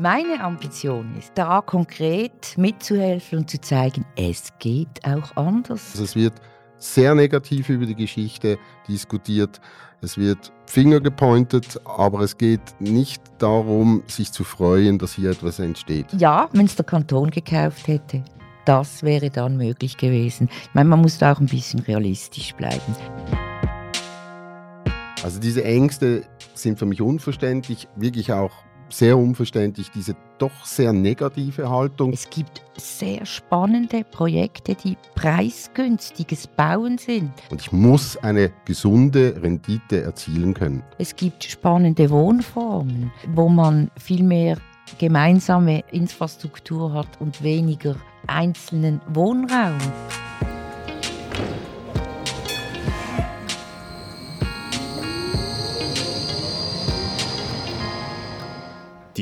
Meine Ambition ist, da konkret mitzuhelfen und zu zeigen, es geht auch anders. Also es wird sehr negativ über die Geschichte diskutiert. Es wird Finger gepointet, aber es geht nicht darum, sich zu freuen, dass hier etwas entsteht. Ja, wenn es der Kanton gekauft hätte, das wäre dann möglich gewesen. Ich meine, man muss da auch ein bisschen realistisch bleiben. Also diese Ängste sind für mich unverständlich, wirklich auch sehr unverständlich, diese doch sehr negative Haltung. Es gibt sehr spannende Projekte, die preisgünstiges Bauen sind. Und ich muss eine gesunde Rendite erzielen können. Es gibt spannende Wohnformen, wo man viel mehr gemeinsame Infrastruktur hat und weniger einzelnen Wohnraum.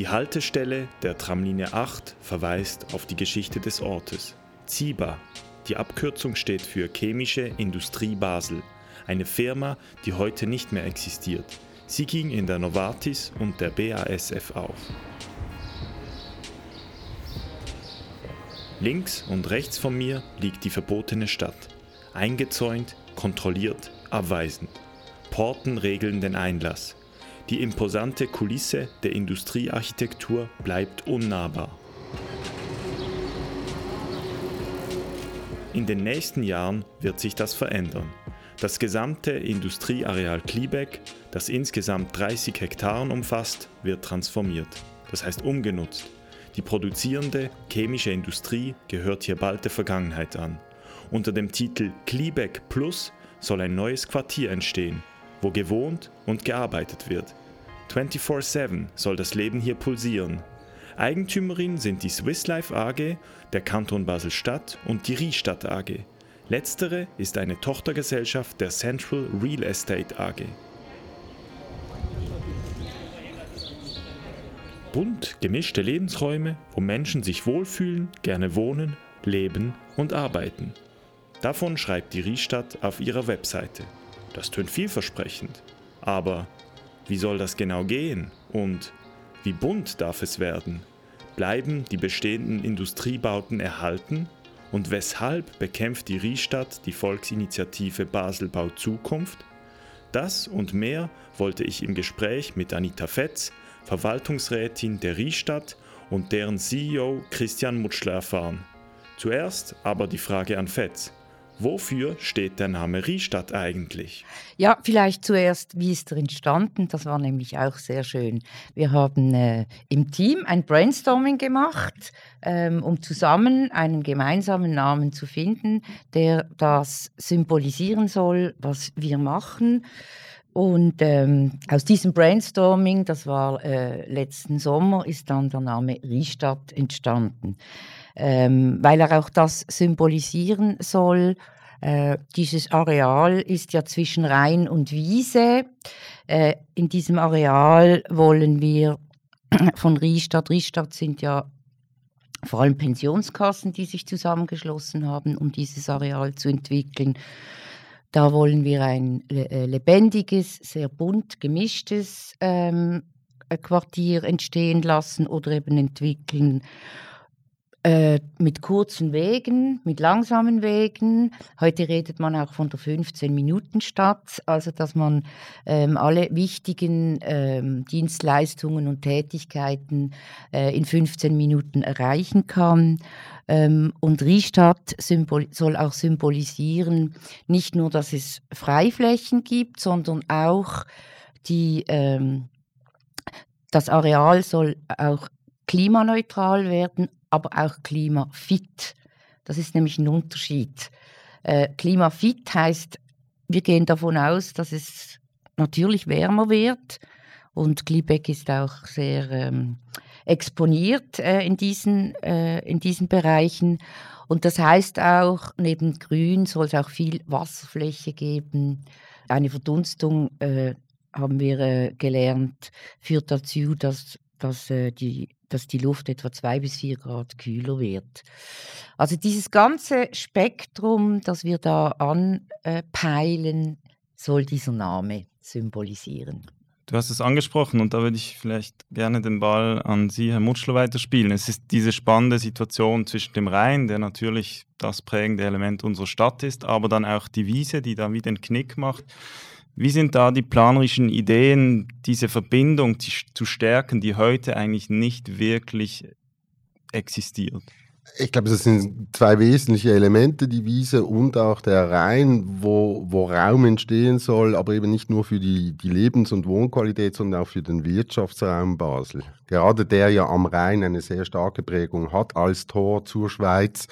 Die Haltestelle der Tramlinie 8 verweist auf die Geschichte des Ortes. ZIBA, die Abkürzung steht für Chemische Industrie Basel, eine Firma, die heute nicht mehr existiert. Sie ging in der Novartis und der BASF auf. Links und rechts von mir liegt die verbotene Stadt. Eingezäunt, kontrolliert, abweisend. Porten regeln den Einlass. Die imposante Kulisse der Industriearchitektur bleibt unnahbar. In den nächsten Jahren wird sich das verändern. Das gesamte Industrieareal Kliebeck, das insgesamt 30 Hektaren umfasst, wird transformiert, das heißt umgenutzt. Die produzierende chemische Industrie gehört hier bald der Vergangenheit an. Unter dem Titel Kliebeck Plus soll ein neues Quartier entstehen, wo gewohnt und gearbeitet wird. 24-7 soll das Leben hier pulsieren. Eigentümerin sind die Swiss Life AG, der Kanton Basel-Stadt und die Riestadt AG. Letztere ist eine Tochtergesellschaft der Central Real Estate AG. Bunt gemischte Lebensräume, wo Menschen sich wohlfühlen, gerne wohnen, leben und arbeiten. Davon schreibt die Riestadt auf ihrer Webseite. Das tönt vielversprechend. Aber wie soll das genau gehen? Und wie bunt darf es werden? Bleiben die bestehenden Industriebauten erhalten? Und weshalb bekämpft die Riestadt die Volksinitiative Baselbau Zukunft? Das und mehr wollte ich im Gespräch mit Anita Fetz, Verwaltungsrätin der Riestadt und deren CEO Christian Mutschler erfahren. Zuerst aber die Frage an Fetz. Wofür steht der Name Riestadt eigentlich? Ja, vielleicht zuerst, wie ist er entstanden? Das war nämlich auch sehr schön. Wir haben äh, im Team ein Brainstorming gemacht, ähm, um zusammen einen gemeinsamen Namen zu finden, der das symbolisieren soll, was wir machen. Und ähm, aus diesem Brainstorming, das war äh, letzten Sommer, ist dann der Name Riestadt entstanden ähm, weil er auch das symbolisieren soll. Äh, dieses Areal ist ja zwischen Rhein und Wiese. Äh, in diesem Areal wollen wir von Riestadt, Riestadt sind ja vor allem Pensionskassen, die sich zusammengeschlossen haben, um dieses Areal zu entwickeln. Da wollen wir ein äh, lebendiges, sehr bunt gemischtes ähm, Quartier entstehen lassen oder eben entwickeln. Äh, mit kurzen Wegen, mit langsamen Wegen. Heute redet man auch von der 15-Minuten-Stadt, also dass man ähm, alle wichtigen ähm, Dienstleistungen und Tätigkeiten äh, in 15 Minuten erreichen kann. Ähm, und Riestadt soll auch symbolisieren, nicht nur, dass es Freiflächen gibt, sondern auch die, ähm, das Areal soll auch klimaneutral werden, aber auch klimafit. Das ist nämlich ein Unterschied. Äh, klimafit heißt, wir gehen davon aus, dass es natürlich wärmer wird und Gliebeck ist auch sehr ähm, exponiert äh, in, diesen, äh, in diesen Bereichen. Und das heißt auch, neben Grün soll es auch viel Wasserfläche geben. Eine Verdunstung, äh, haben wir äh, gelernt, führt dazu, dass, dass äh, die dass die Luft etwa zwei bis vier Grad kühler wird. Also dieses ganze Spektrum, das wir da anpeilen, soll dieser Name symbolisieren. Du hast es angesprochen und da würde ich vielleicht gerne den Ball an Sie, Herr Mutschler, weiterspielen. Es ist diese spannende Situation zwischen dem Rhein, der natürlich das prägende Element unserer Stadt ist, aber dann auch die Wiese, die da wie den Knick macht. Wie sind da die planerischen Ideen, diese Verbindung zu stärken, die heute eigentlich nicht wirklich existiert? Ich glaube, das sind zwei wesentliche Elemente, die Wiese und auch der Rhein, wo, wo Raum entstehen soll, aber eben nicht nur für die, die Lebens- und Wohnqualität, sondern auch für den Wirtschaftsraum Basel. Gerade der ja am Rhein eine sehr starke Prägung hat als Tor zur Schweiz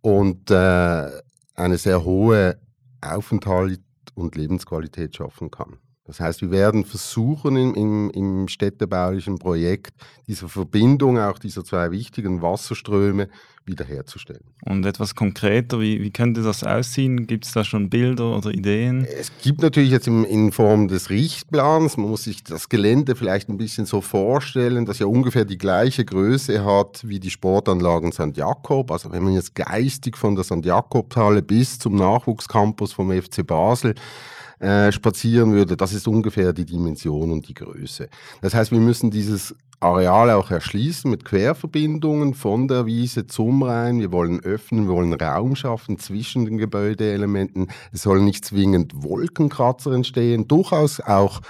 und äh, eine sehr hohe Aufenthalt und Lebensqualität schaffen kann. Das heißt, wir werden versuchen im, im, im, städtebaulichen Projekt diese Verbindung auch dieser zwei wichtigen Wasserströme wiederherzustellen. Und etwas konkreter, wie, wie könnte das aussehen? Gibt es da schon Bilder oder Ideen? Es gibt natürlich jetzt in, in Form des Richtplans, man muss sich das Gelände vielleicht ein bisschen so vorstellen, dass ja ungefähr die gleiche Größe hat wie die Sportanlagen St. Jakob. Also wenn man jetzt geistig von der St. Jakob-Halle bis zum Nachwuchscampus vom FC Basel äh, spazieren würde, das ist ungefähr die Dimension und die Größe. Das heißt, wir müssen dieses Areal auch erschließen mit Querverbindungen von der Wiese zum Rhein. Wir wollen öffnen, wir wollen Raum schaffen zwischen den Gebäudeelementen. Es sollen nicht zwingend Wolkenkratzer entstehen, durchaus auch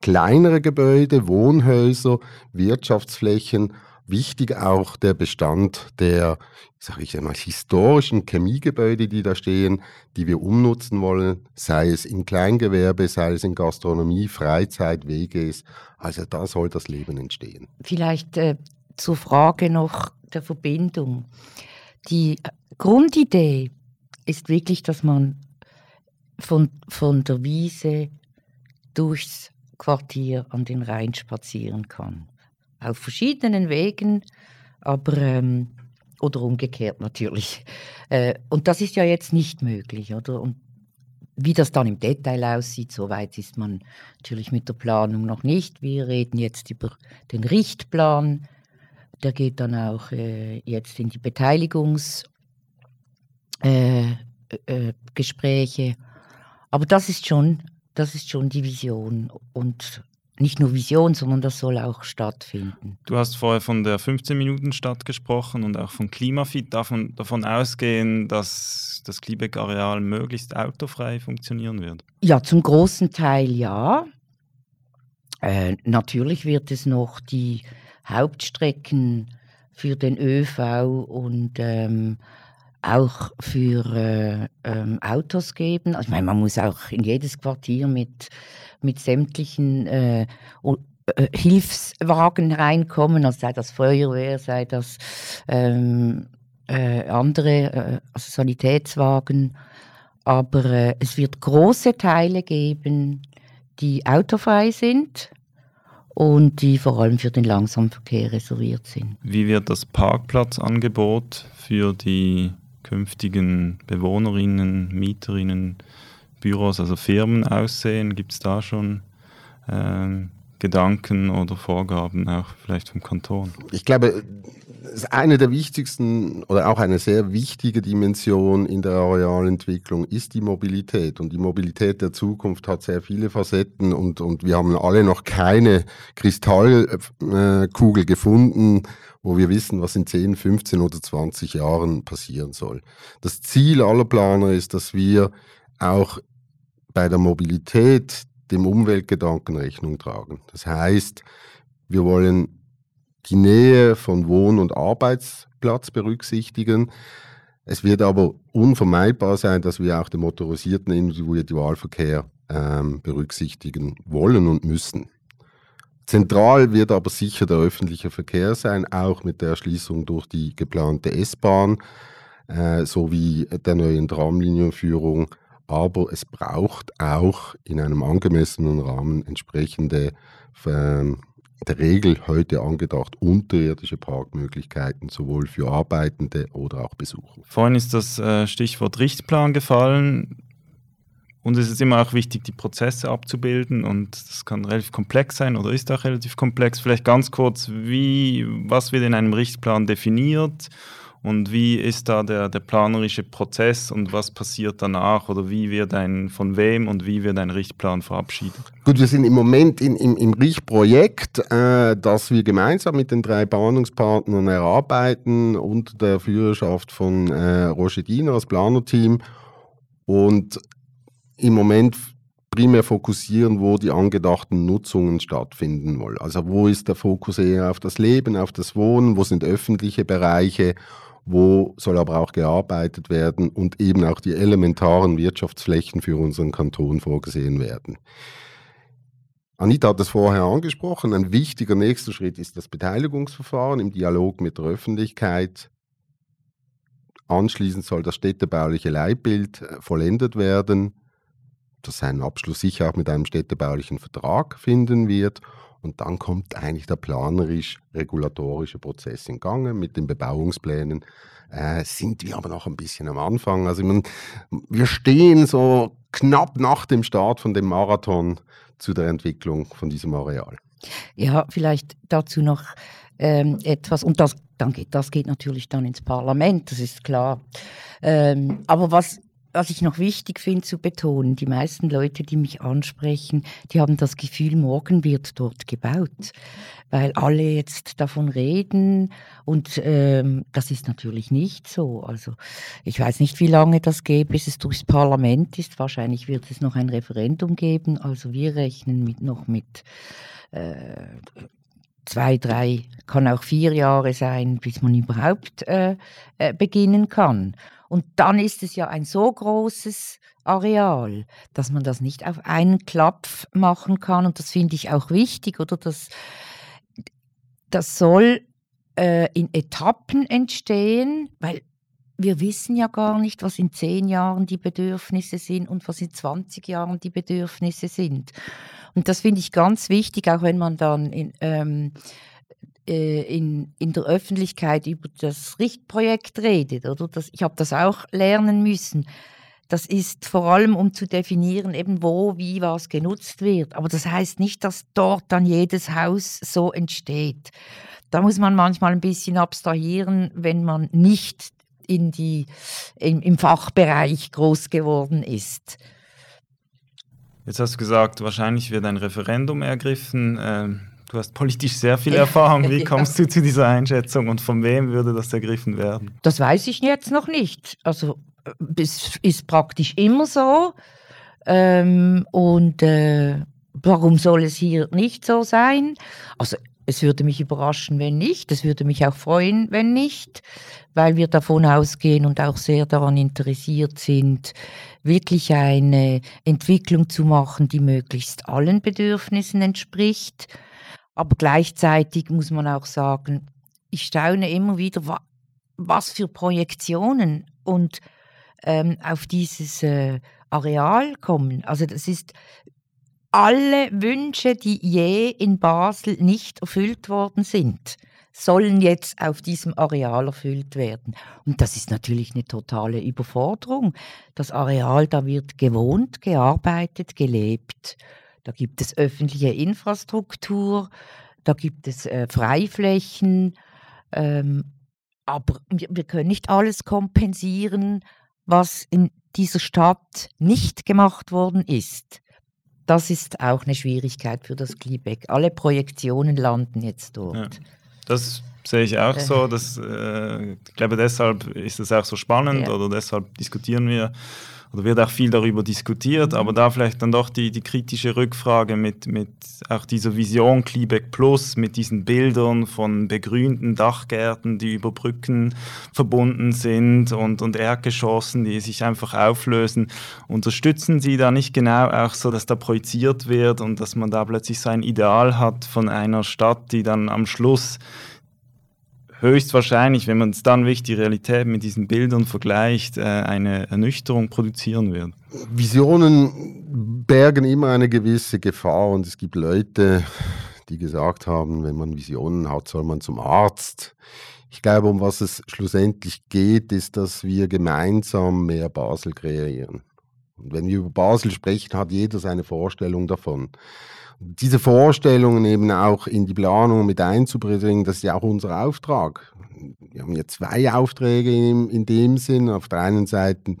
kleinere Gebäude, Wohnhäuser, Wirtschaftsflächen Wichtig auch der Bestand der, sage ich einmal, historischen Chemiegebäude, die da stehen, die wir umnutzen wollen, sei es im Kleingewerbe, sei es in Gastronomie, Freizeit, WGs. Also da soll das Leben entstehen. Vielleicht äh, zur Frage noch der Verbindung. Die Grundidee ist wirklich, dass man von, von der Wiese durchs Quartier an den Rhein spazieren kann auf verschiedenen Wegen, aber ähm, oder umgekehrt natürlich. Äh, und das ist ja jetzt nicht möglich, oder? Und wie das dann im Detail aussieht, so weit ist man natürlich mit der Planung noch nicht. Wir reden jetzt über den Richtplan. Der geht dann auch äh, jetzt in die Beteiligungsgespräche. Äh, äh, Aber das ist schon, das ist schon die Vision. Und nicht nur Vision, sondern das soll auch stattfinden. Du hast vorher von der 15-Minuten-Stadt gesprochen und auch von Klimafit. Davon, davon ausgehen, dass das Kliebeck-Areal möglichst autofrei funktionieren wird? Ja, zum großen Teil ja. Äh, natürlich wird es noch die Hauptstrecken für den ÖV und ähm, auch für äh, ähm, Autos geben. Also, ich meine, man muss auch in jedes Quartier mit, mit sämtlichen äh, äh, Hilfswagen reinkommen, also sei das Feuerwehr, sei das ähm, äh, andere, äh, also Sanitätswagen. Aber äh, es wird große Teile geben, die autofrei sind und die vor allem für den Langsamverkehr reserviert sind. Wie wird das Parkplatzangebot für die künftigen Bewohnerinnen, Mieterinnen, Büros, also Firmen aussehen? Gibt es da schon ähm, Gedanken oder Vorgaben auch vielleicht vom Kanton? Ich glaube, eine der wichtigsten oder auch eine sehr wichtige Dimension in der Arealentwicklung ist die Mobilität. Und die Mobilität der Zukunft hat sehr viele Facetten und, und wir haben alle noch keine Kristallkugel gefunden, wo wir wissen, was in 10, 15 oder 20 Jahren passieren soll. Das Ziel aller Planer ist, dass wir auch bei der Mobilität dem Umweltgedanken Rechnung tragen. Das heißt, wir wollen die Nähe von Wohn- und Arbeitsplatz berücksichtigen. Es wird aber unvermeidbar sein, dass wir auch den motorisierten Individualverkehr ähm, berücksichtigen wollen und müssen. Zentral wird aber sicher der öffentliche Verkehr sein, auch mit der Erschließung durch die geplante S-Bahn äh, sowie der neuen Tramlinienführung. Aber es braucht auch in einem angemessenen Rahmen entsprechende äh, der Regel heute angedacht unterirdische Parkmöglichkeiten, sowohl für Arbeitende oder auch Besucher. Vorhin ist das äh, Stichwort Richtplan gefallen. Und es ist immer auch wichtig, die Prozesse abzubilden und das kann relativ komplex sein oder ist auch relativ komplex. Vielleicht ganz kurz, wie, was wird in einem Richtplan definiert Und wie ist da der, der planerische Prozess und was passiert danach oder wie wird ein, von wem und wie wird ein Richtplan verabschiedet? Gut, wir sind im Moment in, im, im Richtprojekt, äh, das wir gemeinsam mit den drei Planungspartnern erarbeiten, unter der Führerschaft von äh, Roger Diener als Planerteam. Und im Moment primär fokussieren, wo die angedachten Nutzungen stattfinden wollen. Also wo ist der Fokus eher auf das Leben, auf das Wohnen, wo sind öffentliche Bereiche, wo soll aber auch gearbeitet werden und eben auch die elementaren Wirtschaftsflächen für unseren Kanton vorgesehen werden. Anita hat es vorher angesprochen, ein wichtiger nächster Schritt ist das Beteiligungsverfahren im Dialog mit der Öffentlichkeit. Anschließend soll das städtebauliche Leitbild äh, vollendet werden das seinen Abschluss sicher auch mit einem städtebaulichen Vertrag finden wird. Und dann kommt eigentlich der planerisch-regulatorische Prozess in Gange mit den Bebauungsplänen. Äh, sind wir aber noch ein bisschen am Anfang. Also meine, wir stehen so knapp nach dem Start von dem Marathon zu der Entwicklung von diesem Areal. Ja, vielleicht dazu noch ähm, etwas, und das, dann geht, das geht natürlich dann ins Parlament, das ist klar. Ähm, aber was was ich noch wichtig finde zu betonen, die meisten Leute, die mich ansprechen, die haben das Gefühl, morgen wird dort gebaut, weil alle jetzt davon reden und ähm, das ist natürlich nicht so. Also ich weiß nicht, wie lange das geht, bis es durchs Parlament ist. Wahrscheinlich wird es noch ein Referendum geben. Also wir rechnen mit, noch mit äh, zwei, drei, kann auch vier Jahre sein, bis man überhaupt äh, äh, beginnen kann. Und dann ist es ja ein so großes Areal, dass man das nicht auf einen Klapf machen kann. Und das finde ich auch wichtig, oder? Das, das soll äh, in Etappen entstehen, weil wir wissen ja gar nicht, was in zehn Jahren die Bedürfnisse sind und was in 20 Jahren die Bedürfnisse sind. Und das finde ich ganz wichtig, auch wenn man dann in, ähm, äh, in, in der Öffentlichkeit über das Richtprojekt redet. Oder? Das, ich habe das auch lernen müssen. Das ist vor allem, um zu definieren, eben wo, wie, was genutzt wird. Aber das heißt nicht, dass dort dann jedes Haus so entsteht. Da muss man manchmal ein bisschen abstrahieren, wenn man nicht in die, in, im Fachbereich groß geworden ist. Jetzt hast du gesagt, wahrscheinlich wird ein Referendum ergriffen. Ähm Du hast politisch sehr viel Erfahrung. Wie kommst du zu dieser Einschätzung und von wem würde das ergriffen werden? Das weiß ich jetzt noch nicht. Also es ist praktisch immer so. Ähm, und äh, warum soll es hier nicht so sein? Also es würde mich überraschen, wenn nicht. Es würde mich auch freuen, wenn nicht, weil wir davon ausgehen und auch sehr daran interessiert sind, wirklich eine Entwicklung zu machen, die möglichst allen Bedürfnissen entspricht aber gleichzeitig muss man auch sagen, ich staune immer wieder, was für Projektionen und ähm, auf dieses äh, Areal kommen. Also das ist alle Wünsche, die je in Basel nicht erfüllt worden sind, sollen jetzt auf diesem Areal erfüllt werden. Und das ist natürlich eine totale Überforderung. Das Areal, da wird gewohnt, gearbeitet, gelebt. Da gibt es öffentliche Infrastruktur, da gibt es äh, Freiflächen, ähm, aber wir, wir können nicht alles kompensieren, was in dieser Stadt nicht gemacht worden ist. Das ist auch eine Schwierigkeit für das Kleeback. Alle Projektionen landen jetzt dort. Ja, das sehe ich auch so. Das, äh, ich glaube, deshalb ist es auch so spannend ja. oder deshalb diskutieren wir oder wird auch viel darüber diskutiert, aber da vielleicht dann doch die, die kritische Rückfrage mit, mit auch dieser Vision Kleeback Plus, mit diesen Bildern von begrünten Dachgärten, die über Brücken verbunden sind und, und Erdgeschossen, die sich einfach auflösen. Unterstützen Sie da nicht genau auch so, dass da projiziert wird und dass man da plötzlich so ein Ideal hat von einer Stadt, die dann am Schluss höchstwahrscheinlich, wenn man es dann wirklich die Realität mit diesen Bildern vergleicht, äh, eine Ernüchterung produzieren wird. Visionen bergen immer eine gewisse Gefahr und es gibt Leute, die gesagt haben, wenn man Visionen hat, soll man zum Arzt. Ich glaube, um was es schlussendlich geht, ist, dass wir gemeinsam mehr Basel kreieren. Und wenn wir über Basel sprechen, hat jeder seine Vorstellung davon. Diese Vorstellungen eben auch in die Planung mit einzubringen, das ist ja auch unser Auftrag. Wir haben ja zwei Aufträge in, in dem Sinn. Auf der einen Seite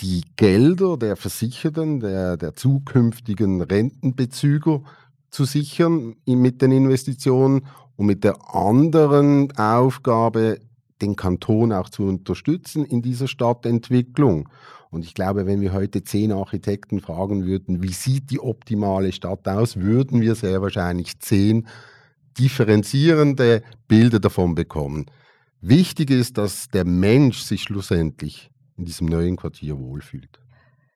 die Gelder der Versicherten, der, der zukünftigen Rentenbezüger zu sichern mit den Investitionen und mit der anderen Aufgabe, den Kanton auch zu unterstützen in dieser Stadtentwicklung. Und ich glaube, wenn wir heute zehn Architekten fragen würden, wie sieht die optimale Stadt aus, würden wir sehr wahrscheinlich zehn differenzierende Bilder davon bekommen. Wichtig ist, dass der Mensch sich schlussendlich in diesem neuen Quartier wohlfühlt.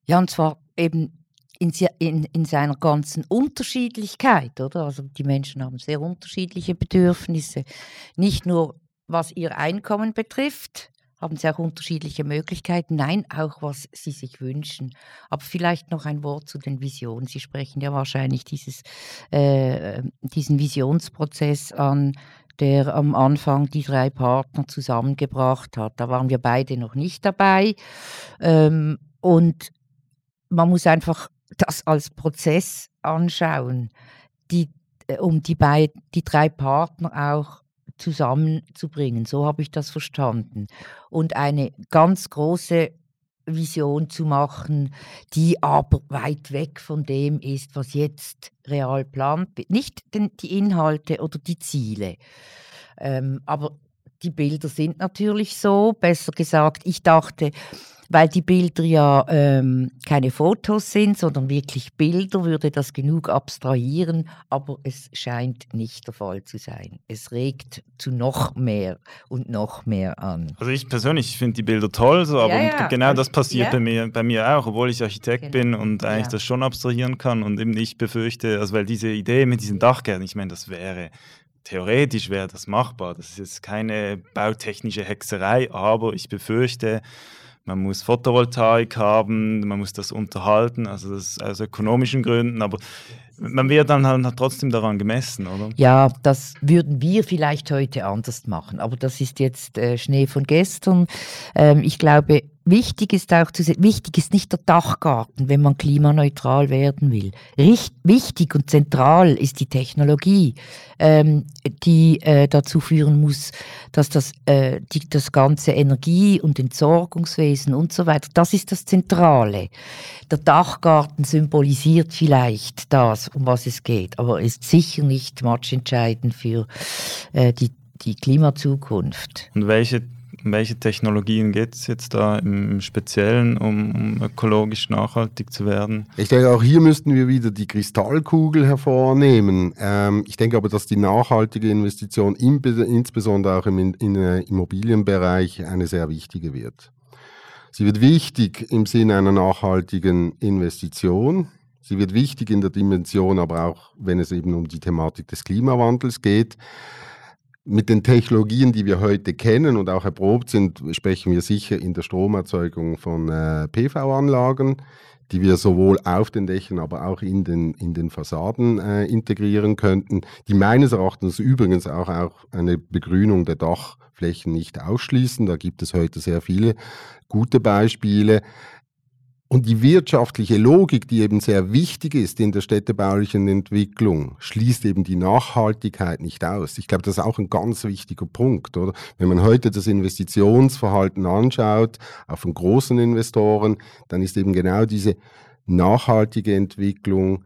Ja, und zwar eben in, in, in, seiner ganzen Unterschiedlichkeit, oder? Also die Menschen haben sehr unterschiedliche Bedürfnisse. Nicht nur was ihr Einkommen betrifft, haben sie auch unterschiedliche Möglichkeiten. Nein, auch was sie sich wünschen. Aber vielleicht noch ein Wort zu den Visionen. Sie sprechen ja wahrscheinlich dieses, äh, diesen Visionsprozess an, der am Anfang die drei Partner zusammengebracht hat. Da waren wir beide noch nicht dabei. Ähm, und man muss einfach das als Prozess anschauen, die, äh, um die, beid, die drei Partner auch zusammenzubringen. So habe ich das verstanden. Und eine ganz große Vision zu machen, die aber weit weg von dem ist, was jetzt real plant wird. Nicht den, die Inhalte oder die Ziele. Ähm, aber die Bilder sind natürlich so. Besser gesagt, ich dachte, weil die Bilder ja ähm, keine Fotos sind, sondern wirklich Bilder, würde das genug abstrahieren, aber es scheint nicht der Fall zu sein. Es regt zu noch mehr und noch mehr an. Also ich persönlich finde die Bilder toll, so, aber ja, ja. genau das passiert ja. bei, mir, bei mir auch, obwohl ich Architekt genau. bin und eigentlich das schon abstrahieren kann und eben ich befürchte, also weil diese Idee mit diesen Dachgärten, ich meine, das wäre theoretisch wäre das machbar. Das ist jetzt keine bautechnische Hexerei, aber ich befürchte, man muss Photovoltaik haben, man muss das unterhalten, also das aus ökonomischen Gründen, aber man wird dann halt trotzdem daran gemessen, oder? Ja, das würden wir vielleicht heute anders machen, aber das ist jetzt äh, Schnee von gestern. Ähm, ich glaube, Wichtig ist auch zu sehen, wichtig ist nicht der Dachgarten, wenn man klimaneutral werden will. Richt, wichtig und zentral ist die Technologie, ähm, die äh, dazu führen muss, dass das, äh, die, das ganze Energie- und Entsorgungswesen und so weiter, das ist das Zentrale. Der Dachgarten symbolisiert vielleicht das, um was es geht, aber ist sicher nicht matchentscheidend für äh, die, die Klimazukunft. Und welche um welche Technologien geht es jetzt da im Speziellen, um, um, ökologisch nachhaltig zu werden? Ich denke, auch hier müssten wir wieder die Kristallkugel hervornehmen. Ähm, ich denke aber, dass die nachhaltige Investition im, insbesondere auch im in, in, äh, Immobilienbereich eine sehr wichtige wird. Sie wird wichtig im Sinne einer nachhaltigen Investition. Sie wird wichtig in der Dimension, aber auch wenn es eben um die Thematik des Klimawandels geht mit den Technologien, die wir heute kennen und auch erprobt sind, sprechen wir sicher in der Stromerzeugung von äh, PV-Anlagen, die wir sowohl auf den Dächern, aber auch in den, in den Fassaden äh, integrieren könnten, die meines Erachtens übrigens auch, auch eine Begrünung der Dachflächen nicht ausschließen. Da gibt es heute sehr viele gute Beispiele. Und die wirtschaftliche Logik, die eben sehr wichtig ist in der städtebaulichen Entwicklung, schließt eben die Nachhaltigkeit nicht aus. Ich glaube, das ist auch ein ganz wichtiger Punkt, oder? Wenn man heute das Investitionsverhalten anschaut, auch von großen Investoren, dann ist eben genau diese nachhaltige Entwicklung,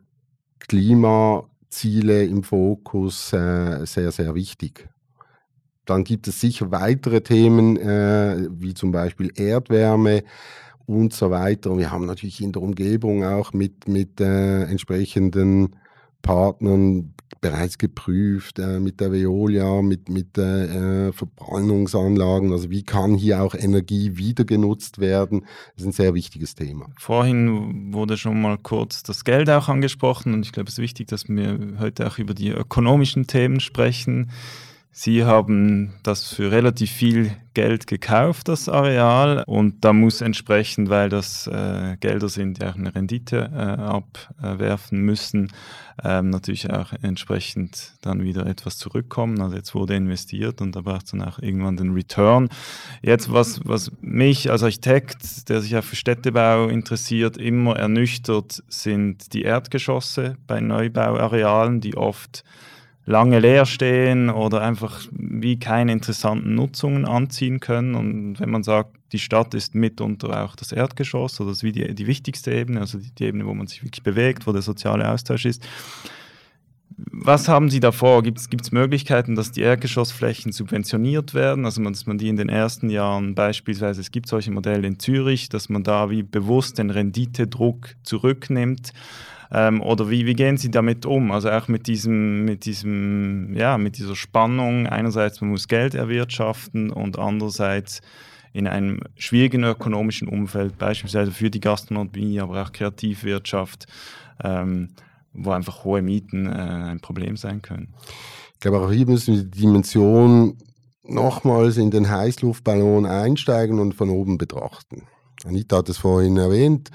Klimaziele im Fokus äh, sehr, sehr wichtig. Dann gibt es sicher weitere Themen, äh, wie zum Beispiel Erdwärme, und so weiter. Und wir haben natürlich in der Umgebung auch mit, mit äh, entsprechenden Partnern bereits geprüft, äh, mit der Veolia, mit, mit äh, äh, Verbrennungsanlagen. Also wie kann hier auch Energie wieder genutzt werden? Das ist ein sehr wichtiges Thema. Vorhin wurde schon mal kurz das Geld auch angesprochen und ich glaube, es ist wichtig, dass wir heute auch über die ökonomischen Themen sprechen. Sie haben das für relativ viel Geld gekauft, das Areal, und da muss entsprechend, weil das äh, Gelder sind, die auch eine Rendite äh, abwerfen müssen, ähm, natürlich auch entsprechend dann wieder etwas zurückkommen. Also jetzt wurde investiert und da braucht es dann auch irgendwann den Return. Jetzt, was, was mich als Architekt, der sich auch für Städtebau interessiert, immer ernüchtert, sind die Erdgeschosse bei Neubauarealen, die oft lange leer stehen oder einfach wie keine interessanten Nutzungen anziehen können. Und wenn man sagt, die Stadt ist mitunter auch das Erdgeschoss oder das wie die, die wichtigste Ebene, also die, die, Ebene, wo man sich wirklich bewegt, wo der soziale Austausch ist. Was haben Sie davor? Gibt es Möglichkeiten, dass die Erdgeschossflächen subventioniert werden? Also dass man die in den ersten Jahren beispielsweise, es gibt solche Modelle in Zürich, dass man da wie bewusst den Renditedruck zurücknimmt ähm, oder wie, wie gehen Sie damit um? Also auch mit diesem, mit diesem, ja, mit dieser Spannung. Einerseits, man muss Geld erwirtschaften und andererseits in einem schwierigen ökonomischen Umfeld, beispielsweise für die Gastronomie, aber auch Kreativwirtschaft, ähm, wo einfach hohe Mieten äh, ein Problem sein können. Ich glaube, auch hier müssen wir die Dimension nochmals in den Heißluftballon einsteigen und von oben betrachten. Anita hat es vorhin erwähnt.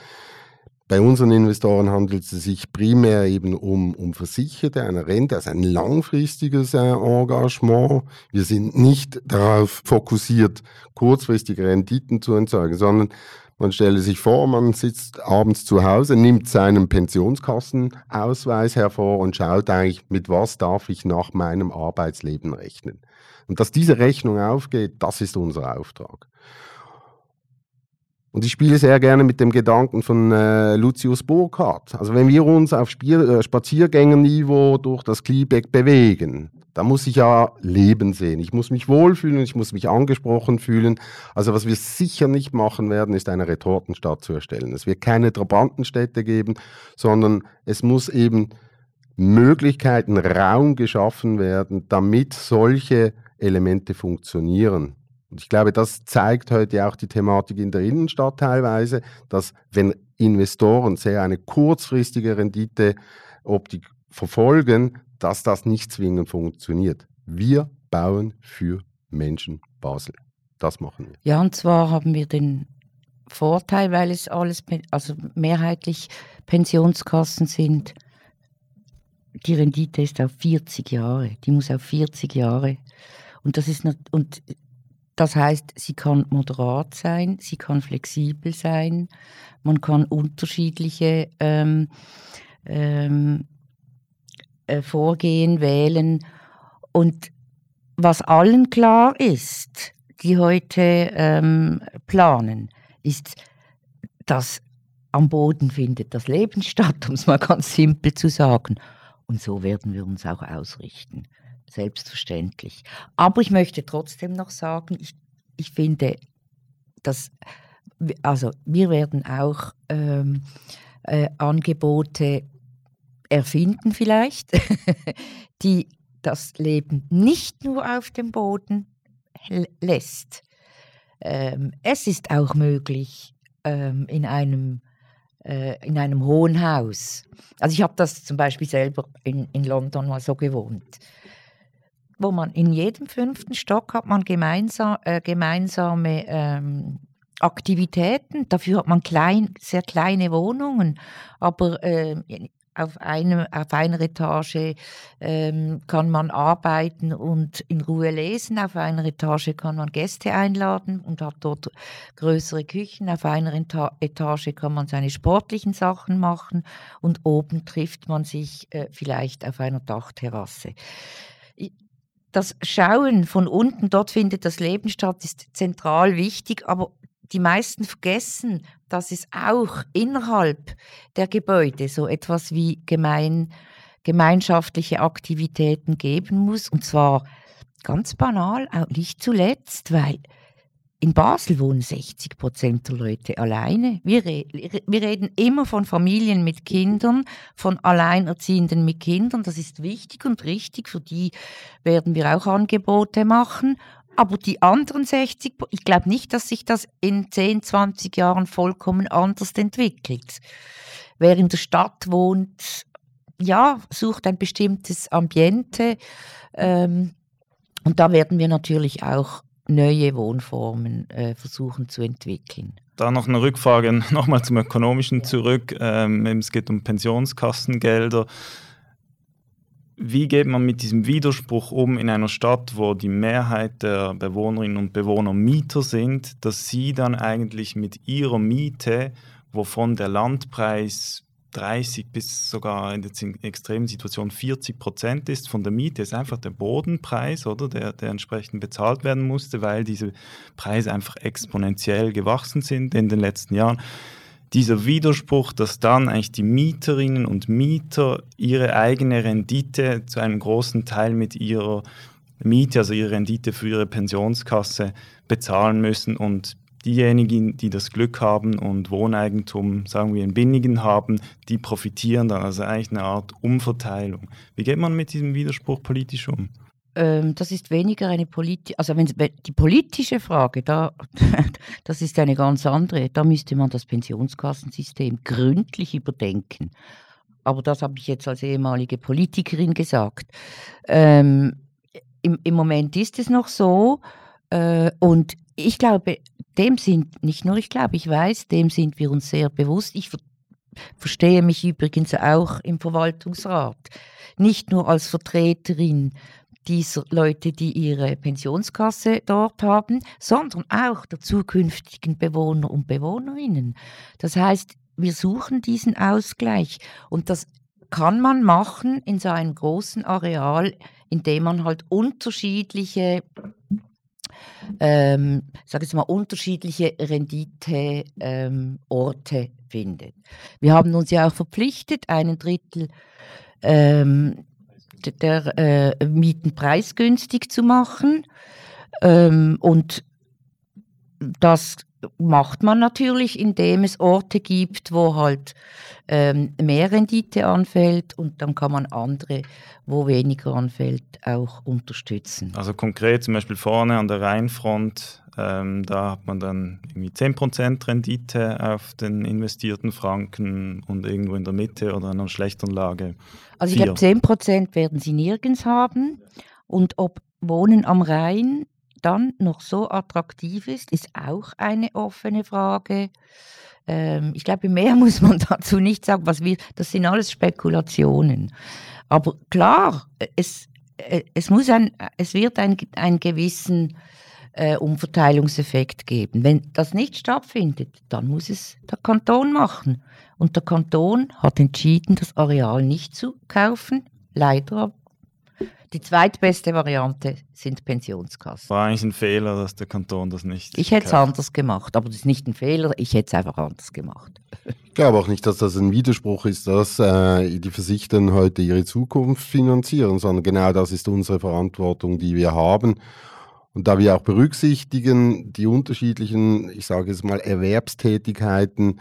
Bei unseren Investoren handelt es sich primär eben um, um Versicherte, eine Rente, also ein langfristiges äh, Engagement. Wir sind nicht darauf fokussiert, kurzfristige Renditen zu erzeugen, sondern man stelle sich vor, man sitzt abends zu Hause, nimmt seinen Pensionskassenausweis hervor und schaut eigentlich, mit was darf ich nach meinem Arbeitsleben rechnen. Und dass diese Rechnung aufgeht, das ist unser Auftrag. Und ich spiele sehr gerne mit dem Gedanken von äh, Lucius Burkhardt. Also wenn wir uns auf Spiel, äh, Spaziergängerniveau durch das Kliebeck bewegen, da muss ich ja Leben sehen. Ich muss mich wohlfühlen, ich muss mich angesprochen fühlen. Also was wir sicher nicht machen werden, ist eine Retortenstadt zu erstellen. Es wird keine Trabantenstädte geben, sondern es muss eben Möglichkeiten, Raum geschaffen werden, damit solche Elemente funktionieren. Und ich glaube, das zeigt heute auch die Thematik in der Innenstadt teilweise, dass wenn Investoren sehr eine kurzfristige Renditeoptik verfolgen, dass das nicht zwingend funktioniert. Wir bauen für Menschen Basel. Das machen wir. Ja, und zwar haben wir den Vorteil, weil es alles, also mehrheitlich Pensionskassen sind. Die Rendite ist auf 40 Jahre. Die muss auf 40 Jahre. Und das ist und das heißt, sie kann moderat sein, sie kann flexibel sein, man kann unterschiedliche ähm, ähm, äh, Vorgehen wählen. Und was allen klar ist, die heute ähm, planen, ist, dass am Boden findet das Leben statt, um es mal ganz simpel zu sagen. Und so werden wir uns auch ausrichten selbstverständlich. Aber ich möchte trotzdem noch sagen, ich, ich finde, dass, also wir werden auch ähm, äh, Angebote erfinden vielleicht, die das Leben nicht nur auf dem Boden lässt. Ähm, es ist auch möglich, ähm, in einem äh, in einem hohen Haus. Also ich habe das zum Beispiel selber in, in London mal so gewohnt wo man in jedem fünften Stock hat man gemeinsam, äh, gemeinsame ähm, Aktivitäten. Dafür hat man klein, sehr kleine Wohnungen, aber äh, auf, einem, auf einer Etage ähm, kann man arbeiten und in Ruhe lesen. Auf einer Etage kann man Gäste einladen und hat dort größere Küchen. Auf einer Etage kann man seine sportlichen Sachen machen und oben trifft man sich äh, vielleicht auf einer Dachterrasse das Schauen von unten, dort findet das Leben statt, ist zentral wichtig, aber die meisten vergessen, dass es auch innerhalb der Gebäude so etwas wie gemein, gemeinschaftliche Aktivitäten geben muss. Und zwar ganz banal, auch nicht zuletzt, weil in Basel wohnen 60 Prozent der Leute alleine. Wir, wir, reden immer von Familien mit Kindern, von Alleinerziehenden mit Kindern. Das ist wichtig und richtig. Für die werden wir auch Angebote machen. Aber die anderen 60%, ich glaube nicht, dass sich das in 10, 20 Jahren vollkommen anders entwickelt. Wer in der Stadt wohnt, ja, sucht ein bestimmtes Ambiente. Ähm, Und da werden wir natürlich auch neue Wohnformen äh, versuchen zu entwickeln. Da noch eine Rückfrage nochmal zum Ökonomischen zurück. Ähm, es geht um Pensionskassengelder. Wie geht man mit diesem Widerspruch um in einer Stadt, wo die Mehrheit der Bewohnerinnen und Bewohner Mieter sind, dass sie dann eigentlich mit ihrer Miete, wovon der Landpreis 30 bis sogar in der extremen Situation 40 Prozent ist von der Miete, ist einfach der Bodenpreis, oder, der, der entsprechend bezahlt werden musste, weil diese Preise einfach exponentiell gewachsen sind in den letzten Jahren. Dieser Widerspruch, dass dann eigentlich die Mieterinnen und Mieter ihre eigene Rendite zu einem großen Teil mit ihrer Miete, also ihre Rendite für ihre Pensionskasse bezahlen müssen und diejenigen, die das Glück haben und Wohneigentum, sagen wir in Binnigen haben, die profitieren dann, also eigentlich eine Art Umverteilung. Wie geht man mit diesem Widerspruch politisch um? ähm, das ist weniger eine politische, also wenn die politische Frage, da, das ist eine ganz andere. Da müsste man das Pensionskassensystem gründlich überdenken. Aber das habe ich jetzt als ehemalige Politikerin gesagt. Ähm, im, Im Moment ist es noch so äh, und ich glaube, dem sind, nicht nur ich glaube, ich weiß, dem sind wir uns sehr bewusst. Ich ver verstehe mich übrigens auch im Verwaltungsrat, nicht nur als Vertreterin dieser Leute, die ihre Pensionskasse dort haben, sondern auch der zukünftigen Bewohner und Bewohnerinnen. Das heißt, wir suchen diesen Ausgleich und das kann man machen in so einem großen Areal, indem man halt unterschiedliche ähm, sage jetzt mal, unterschiedliche Renditeorte ähm, findet. Wir haben uns ja auch verpflichtet, einen Drittel ähm, der äh, Mieten preisgünstig zu machen. Ähm, und das macht man natürlich, indem es Orte gibt, wo halt ähm, mehr Rendite anfällt und dann kann man andere, wo weniger anfällt, auch unterstützen. Also konkret zum Beispiel vorne an der Rheinfront, ähm, da hat man dann irgendwie 10% Rendite auf den investierten Franken und irgendwo in der Mitte oder in einer schlechteren Lage also ich glaube, 10 Prozent werden sie nirgends haben. Und ob Wohnen am Rhein dann noch so attraktiv ist, ist auch eine offene Frage. Ähm, ich glaube, mehr muss man dazu nicht sagen. Was wir, das sind alles Spekulationen. Aber klar, es, äh, es, muss ein, es wird einen gewissen äh, Umverteilungseffekt geben. Wenn das nicht stattfindet, dann muss es der Kanton machen. Und der Kanton hat entschieden, das Areal nicht zu kaufen. Leider. Die zweitbeste Variante sind Pensionskassen. War eigentlich ein Fehler, dass der Kanton das nicht. Ich hätte es anders gemacht, aber das ist nicht ein Fehler, ich hätte es einfach anders gemacht. Ich glaube auch nicht, dass das ein Widerspruch ist, dass äh, die Versicherten heute ihre Zukunft finanzieren, sondern genau das ist unsere Verantwortung, die wir haben. Und da wir auch berücksichtigen, die unterschiedlichen, ich sage es mal, Erwerbstätigkeiten,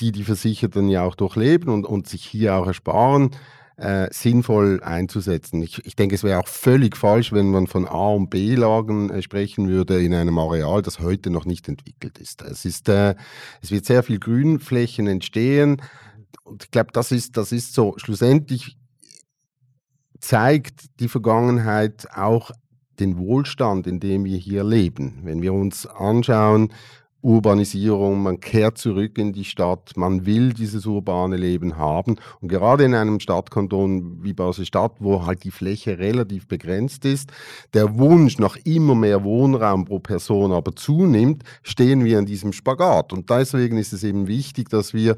die die Versicherten ja auch durchleben und, und sich hier auch ersparen, äh, sinnvoll einzusetzen. Ich, ich denke, es wäre auch völlig falsch, wenn man von A- und B-Lagen äh, sprechen würde in einem Areal, das heute noch nicht entwickelt ist. Es, ist, äh, es wird sehr viel Grünflächen entstehen und ich glaube, das ist, das ist so, schlussendlich zeigt die Vergangenheit auch den Wohlstand, in dem wir hier leben. Wenn wir uns anschauen, Urbanisierung, man kehrt zurück in die Stadt, man will dieses urbane Leben haben. Und gerade in einem Stadtkanton wie Basel-Stadt, wo halt die Fläche relativ begrenzt ist, der Wunsch nach immer mehr Wohnraum pro Person aber zunimmt, stehen wir an diesem Spagat. Und deswegen ist es eben wichtig, dass wir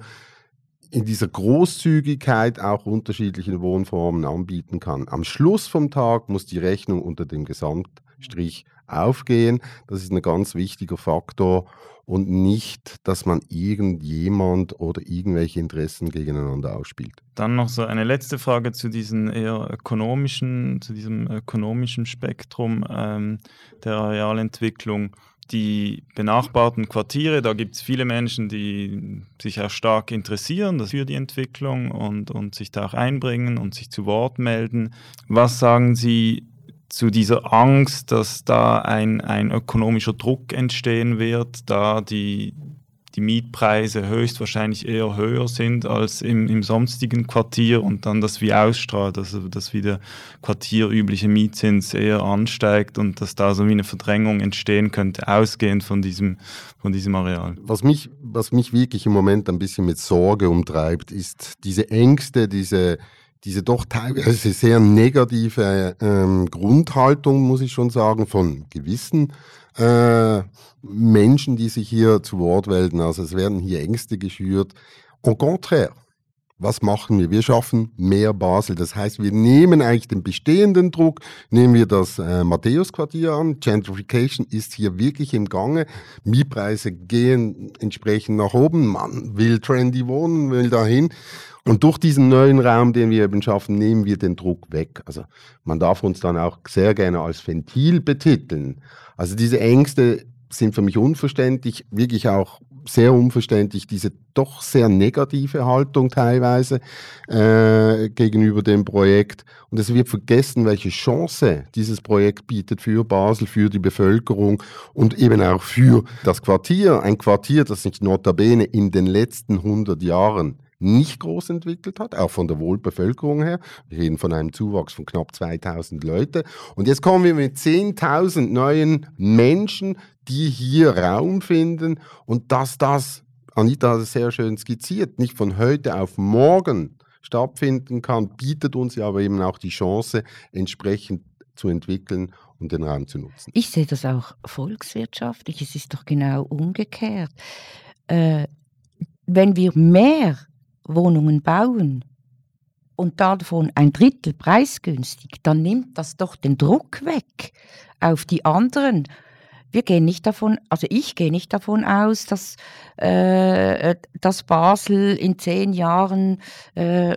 in dieser Großzügigkeit auch unterschiedliche Wohnformen anbieten kann. Am Schluss vom Tag muss die Rechnung unter dem Gesamtstrich aufgehen. Das ist ein ganz wichtiger Faktor und nicht, dass man irgendjemand oder irgendwelche Interessen gegeneinander ausspielt. Dann noch so eine letzte Frage zu diesem eher ökonomischen, zu diesem ökonomischen Spektrum ähm, der Arealentwicklung. Die benachbarten Quartiere, da gibt es viele Menschen, die sich auch stark interessieren für die Entwicklung und, und sich da auch einbringen und sich zu Wort melden. Was sagen Sie zu dieser Angst, dass da ein, ein ökonomischer Druck entstehen wird, da die, die Mietpreise höchstwahrscheinlich eher höher sind als im, im sonstigen Quartier und dann das wie ausstrahlt, also dass wie der quartierübliche Mietzins eher ansteigt und dass da so wie eine Verdrängung entstehen könnte, ausgehend von diesem, von diesem Areal. Was mich, was mich wirklich im Moment ein bisschen mit Sorge umtreibt, ist diese Ängste, diese diese doch teilweise sehr negative ähm, Grundhaltung, muss ich schon sagen, von gewissen äh, Menschen, die sich hier zu Wort melden. Also es werden hier Ängste geschürt. Au contraire, was machen wir? Wir schaffen mehr Basel. Das heißt, wir nehmen eigentlich den bestehenden Druck, nehmen wir das äh, Matthäus-Quartier an. Gentrification ist hier wirklich im Gange. Mietpreise gehen entsprechend nach oben. Man will trendy wohnen, will dahin. Und durch diesen neuen Raum, den wir eben schaffen, nehmen wir den Druck weg. Also man darf uns dann auch sehr gerne als Ventil betiteln. Also diese Ängste sind für mich unverständlich, wirklich auch sehr unverständlich, diese doch sehr negative Haltung teilweise äh, gegenüber dem Projekt. Und es wird vergessen, welche Chance dieses Projekt bietet für Basel, für die Bevölkerung und eben auch für das Quartier. Ein Quartier, das sich notabene in den letzten 100 Jahren nicht groß entwickelt hat, auch von der Wohlbevölkerung her. Wir reden von einem Zuwachs von knapp 2000 Leute. Und jetzt kommen wir mit 10.000 neuen Menschen, die hier Raum finden und dass das, Anita hat es sehr schön skizziert, nicht von heute auf morgen stattfinden kann, bietet uns ja aber eben auch die Chance, entsprechend zu entwickeln und den Raum zu nutzen. Ich sehe das auch volkswirtschaftlich. Es ist doch genau umgekehrt. Äh, wenn wir mehr Wohnungen bauen und davon ein Drittel preisgünstig, dann nimmt das doch den Druck weg auf die anderen. Wir gehen nicht davon, also ich gehe nicht davon aus, dass, äh, dass Basel in zehn Jahren äh,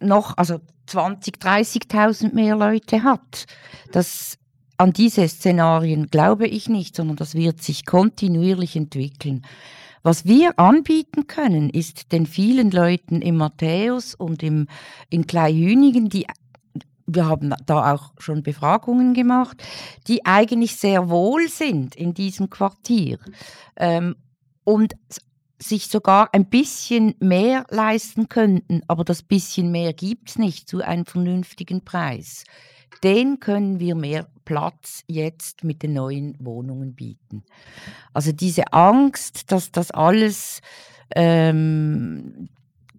noch, also 20, 30.000 mehr Leute hat. Das, an diese Szenarien glaube ich nicht, sondern das wird sich kontinuierlich entwickeln. Was wir anbieten können, ist den vielen Leuten im Matthäus und im, in Kleihünigen, die wir haben da auch schon Befragungen gemacht, die eigentlich sehr wohl sind in diesem Quartier ähm, und sich sogar ein bisschen mehr leisten könnten, aber das bisschen mehr gibt es nicht zu einem vernünftigen Preis den können wir mehr Platz jetzt mit den neuen Wohnungen bieten. Also diese Angst, dass das alles, ähm,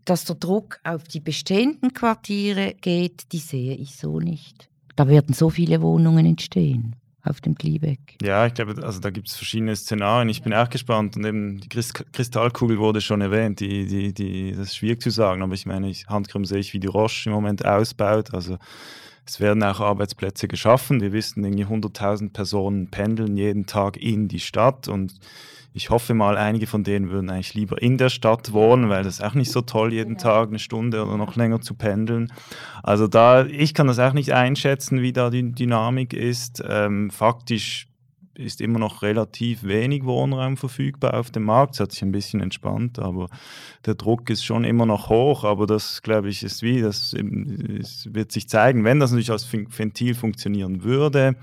dass der Druck auf die bestehenden Quartiere geht, die sehe ich so nicht. Da werden so viele Wohnungen entstehen auf dem Gliebeck. Ja, ich glaube, also da gibt es verschiedene Szenarien. Ich bin auch gespannt und eben die Kristallkugel wurde schon erwähnt. Die, die, die, das ist schwierig zu sagen, aber ich meine, ich, Handkrumm sehe ich, wie die Roche im Moment ausbaut. Also es werden auch Arbeitsplätze geschaffen. Wir wissen, irgendwie 100.000 Personen pendeln jeden Tag in die Stadt und ich hoffe mal, einige von denen würden eigentlich lieber in der Stadt wohnen, weil das ist auch nicht so toll, jeden Tag eine Stunde oder noch länger zu pendeln. Also da, ich kann das auch nicht einschätzen, wie da die Dynamik ist. Ähm, faktisch ist immer noch relativ wenig Wohnraum verfügbar auf dem Markt. Es hat sich ein bisschen entspannt, aber der Druck ist schon immer noch hoch. Aber das, glaube ich, ist wie, das, das wird sich zeigen. Wenn das natürlich als Ventil funktionieren würde,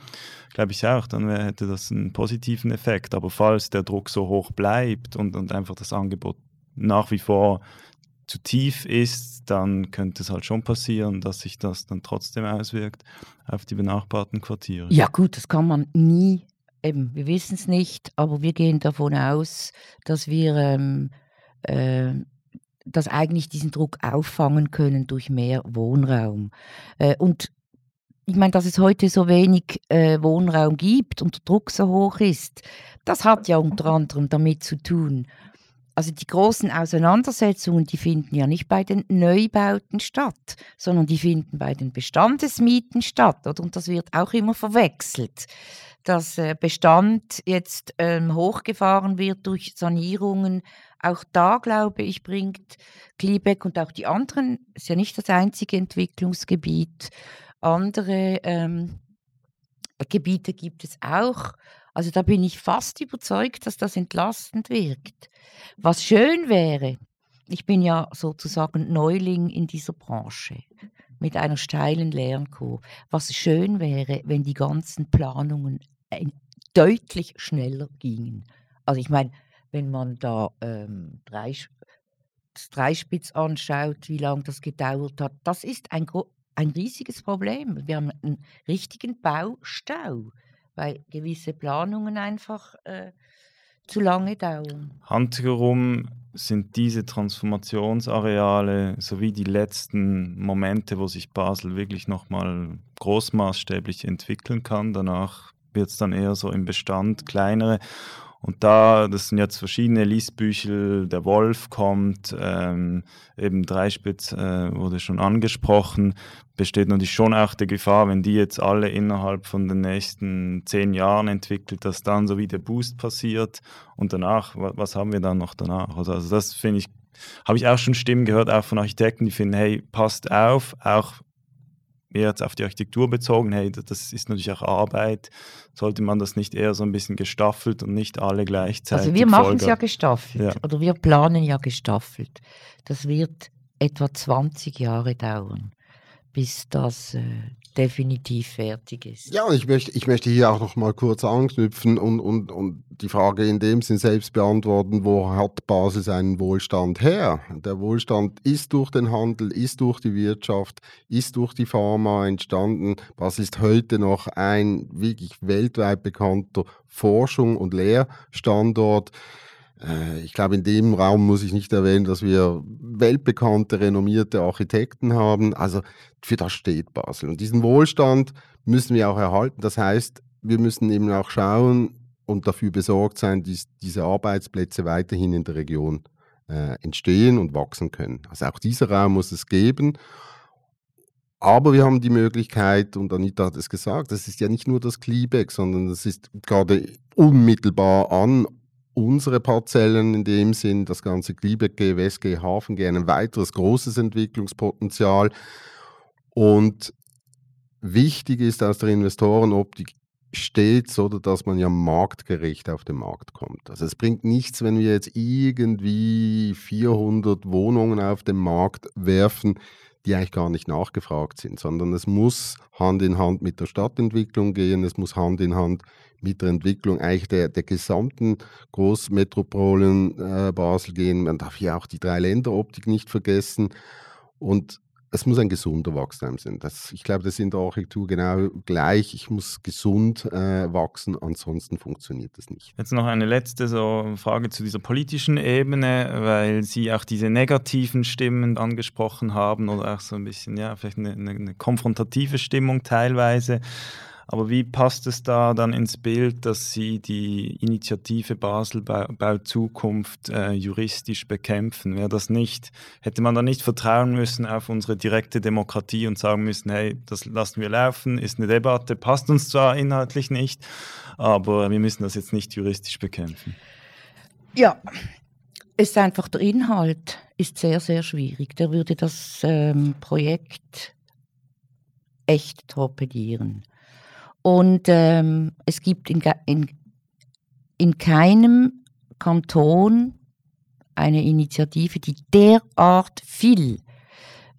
glaube ich auch, dann hätte das einen positiven Effekt. Aber falls der Druck so hoch bleibt und, und einfach das Angebot nach wie vor zu tief ist, dann könnte es halt schon passieren, dass sich das dann trotzdem auswirkt auf die benachbarten Quartiere. Ja gut, das kann man nie eben, wir wissen es nicht, aber wir gehen davon aus, dass wir ähm, äh, dass eigentlich diesen Druck auffangen können durch mehr Wohnraum. Äh, und ich meine, dass es heute so wenig äh, Wohnraum gibt und der Druck so hoch ist, das hat ja unter anderem damit zu tun. Also die großen Auseinandersetzungen, die finden ja nicht bei den Neubauten statt, sondern die finden bei den Bestandesmieten statt. Oder? Und das wird auch immer verwechselt dass äh, Bestand jetzt ähm, hochgefahren wird durch Sanierungen. Auch da, glaube ich, bringt Kliebeck und auch die anderen, ist ja nicht das einzige Entwicklungsgebiet, andere ähm, Gebiete gibt es auch. Also da bin ich fast überzeugt, dass das entlastend wirkt. Was schön wäre, ich bin ja sozusagen Neuling in dieser Branche mit einer steilen Lernkurve. Was schön wäre, wenn die ganzen Planungen deutlich schneller gingen. Also ich meine, wenn man da ähm, drei, das Dreispitz anschaut, wie lange das gedauert hat, das ist ein, ein riesiges Problem. Wir haben einen richtigen Baustau, weil gewisse Planungen einfach äh, zu lange dauern. Handherum sind diese Transformationsareale sowie die letzten Momente, wo sich Basel wirklich nochmal großmaßstäblich entwickeln kann. Danach wird es dann eher so im Bestand kleinere. Und da, das sind jetzt verschiedene Liesbüchel, der Wolf kommt, ähm, eben Dreispitz äh, wurde schon angesprochen, besteht natürlich schon auch die Gefahr, wenn die jetzt alle innerhalb von den nächsten zehn Jahren entwickelt, dass dann so wie der Boost passiert und danach, was haben wir dann noch danach? Also, also das finde ich, habe ich auch schon Stimmen gehört, auch von Architekten, die finden, hey, passt auf, auch eher jetzt auf die Architektur bezogen, hey, das ist natürlich auch Arbeit, sollte man das nicht eher so ein bisschen gestaffelt und nicht alle gleichzeitig Also wir machen es ja gestaffelt ja. oder wir planen ja gestaffelt. Das wird etwa 20 Jahre dauern, bis das äh, definitiv fertig ist. Ja, und ich möchte, ich möchte hier auch noch mal kurz anknüpfen und, und, und die Frage in dem Sinn selbst beantworten, wo hat Basel seinen Wohlstand her? Der Wohlstand ist durch den Handel, ist durch die Wirtschaft, ist durch die Pharma entstanden. Basel ist heute noch ein wirklich weltweit bekannter Forschung- und Lehrstandort. Äh, ich glaube, in dem Raum muss ich nicht erwähnen, dass wir weltbekannte, renommierte Architekten haben. Also für das steht Basel. Und diesen Wohlstand müssen wir auch erhalten. Das heißt, wir müssen eben auch schauen und dafür besorgt sein, dass diese Arbeitsplätze weiterhin in der Region äh, entstehen und wachsen können. Also auch dieser Raum muss es geben. Aber wir haben die Möglichkeit, und Anita hat es gesagt, das ist ja nicht nur das Kliebeck, sondern das ist gerade unmittelbar an unsere Parzellen in dem Sinn, das ganze Gliebeck, Westg, Hafenge, ein weiteres großes Entwicklungspotenzial. Und wichtig ist aus der Investorenoptik stets, oder dass man ja marktgerecht auf den Markt kommt. Also es bringt nichts, wenn wir jetzt irgendwie 400 Wohnungen auf den Markt werfen, die eigentlich gar nicht nachgefragt sind, sondern es muss Hand in Hand mit der Stadtentwicklung gehen, es muss Hand in Hand mit der Entwicklung eigentlich der, der gesamten Großmetropolen äh, Basel gehen. Man darf hier auch die Drei-Länder-Optik nicht vergessen. Und es muss ein gesunder Wachstum sein. Das, ich glaube, das ist in der Architektur genau gleich. Ich muss gesund äh, wachsen, ansonsten funktioniert das nicht. Jetzt noch eine letzte so Frage zu dieser politischen Ebene, weil Sie auch diese negativen Stimmen angesprochen haben oder auch so ein bisschen, ja, vielleicht eine, eine konfrontative Stimmung teilweise. Aber wie passt es da dann ins Bild, dass Sie die Initiative Basel Bau Zukunft äh, juristisch bekämpfen? Wäre das nicht, hätte man da nicht vertrauen müssen auf unsere direkte Demokratie und sagen müssen, hey, das lassen wir laufen, ist eine Debatte, passt uns zwar inhaltlich nicht, aber wir müssen das jetzt nicht juristisch bekämpfen. Ja, es ist einfach der Inhalt ist sehr, sehr schwierig. Der würde das ähm, Projekt echt torpedieren. Und ähm, es gibt in, in, in keinem Kanton eine Initiative, die derart viel,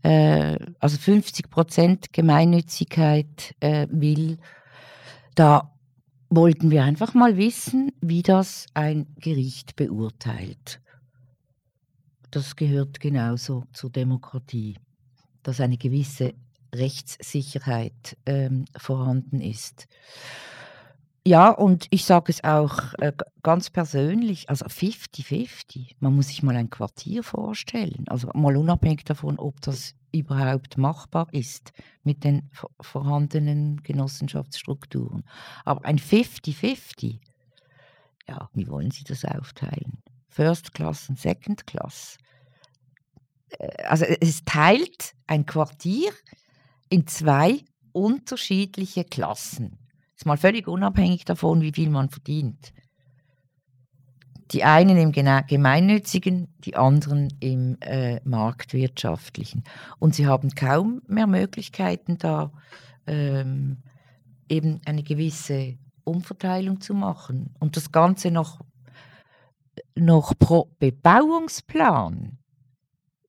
äh, also 50 Prozent Gemeinnützigkeit äh, will. Da wollten wir einfach mal wissen, wie das ein Gericht beurteilt. Das gehört genauso zur Demokratie, dass eine gewisse Rechtssicherheit ähm, vorhanden ist. Ja, und ich sage es auch äh, ganz persönlich, also 50-50. Man muss sich mal ein Quartier vorstellen. Also mal unabhängig davon, ob das überhaupt machbar ist mit den vorhandenen Genossenschaftsstrukturen. Aber ein 50-50, ja, wie wollen Sie das aufteilen? First Class und Second Class. Äh, also es teilt ein Quartier in zwei unterschiedliche Klassen. Ist mal völlig unabhängig davon, wie viel man verdient. Die einen im gemeinnützigen, die anderen im äh, marktwirtschaftlichen. Und sie haben kaum mehr Möglichkeiten, da ähm, eben eine gewisse Umverteilung zu machen. Und das Ganze noch, noch pro Bebauungsplan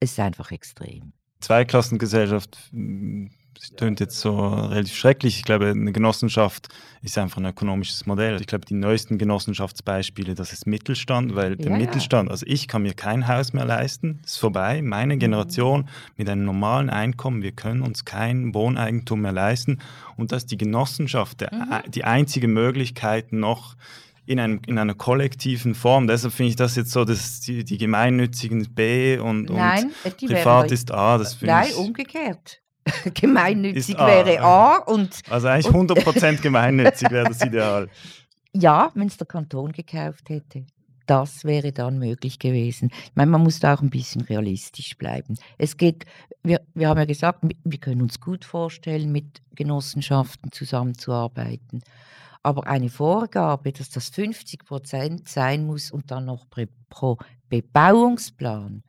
ist einfach extrem. Zweiklassengesellschaft hm, das tönt jetzt so relativ schrecklich. Ich glaube, eine Genossenschaft ist einfach ein ökonomisches Modell. Ich glaube, die neuesten Genossenschaftsbeispiele, das ist Mittelstand, weil der Ja. Mittelstand, also ich kann mir kein Haus mehr leisten, ist vorbei. Meine Generation mit einem normalen Einkommen, wir können uns kein Wohneigentum mehr leisten. Und dass die Genossenschaft der, Mhm. die einzige Möglichkeit noch in, einem, in einer kollektiven Form. Deshalb finde ich das jetzt so, dass die, die gemeinnützigen B und, Nein, und privat ist A. Das Nein, ich, umgekehrt. Gemeinnützig A. wäre A und also eigentlich 100% gemeinnützig wäre das Ideal. ja, wenn es der Kanton gekauft hätte. Das wäre dann möglich gewesen. Ich meine, man muss da auch ein bisschen realistisch bleiben. Es geht, wir, wir haben ja gesagt, wir- können uns gut vorstellen, mit Genossenschaften zusammenzuarbeiten. Aber eine Vorgabe, dass das 50 Prozent sein muss und dann noch pro Bebauungsplan,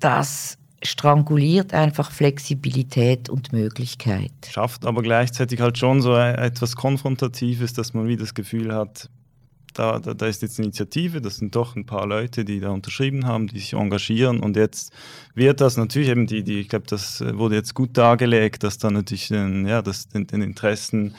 das stranguliert einfach Flexibilität und Möglichkeit. Schafft aber gleichzeitig halt schon so e- etwas Konfrontatives, dass man wie das Gefühl hat, da, da, da ist jetzt Initiative, das sind doch ein paar Leute, die da unterschrieben haben, die sich engagieren und jetzt wird das natürlich eben die, die ich glaube, das wurde jetzt gut dargelegt, dass da natürlich äh, ja, das den, den Interessen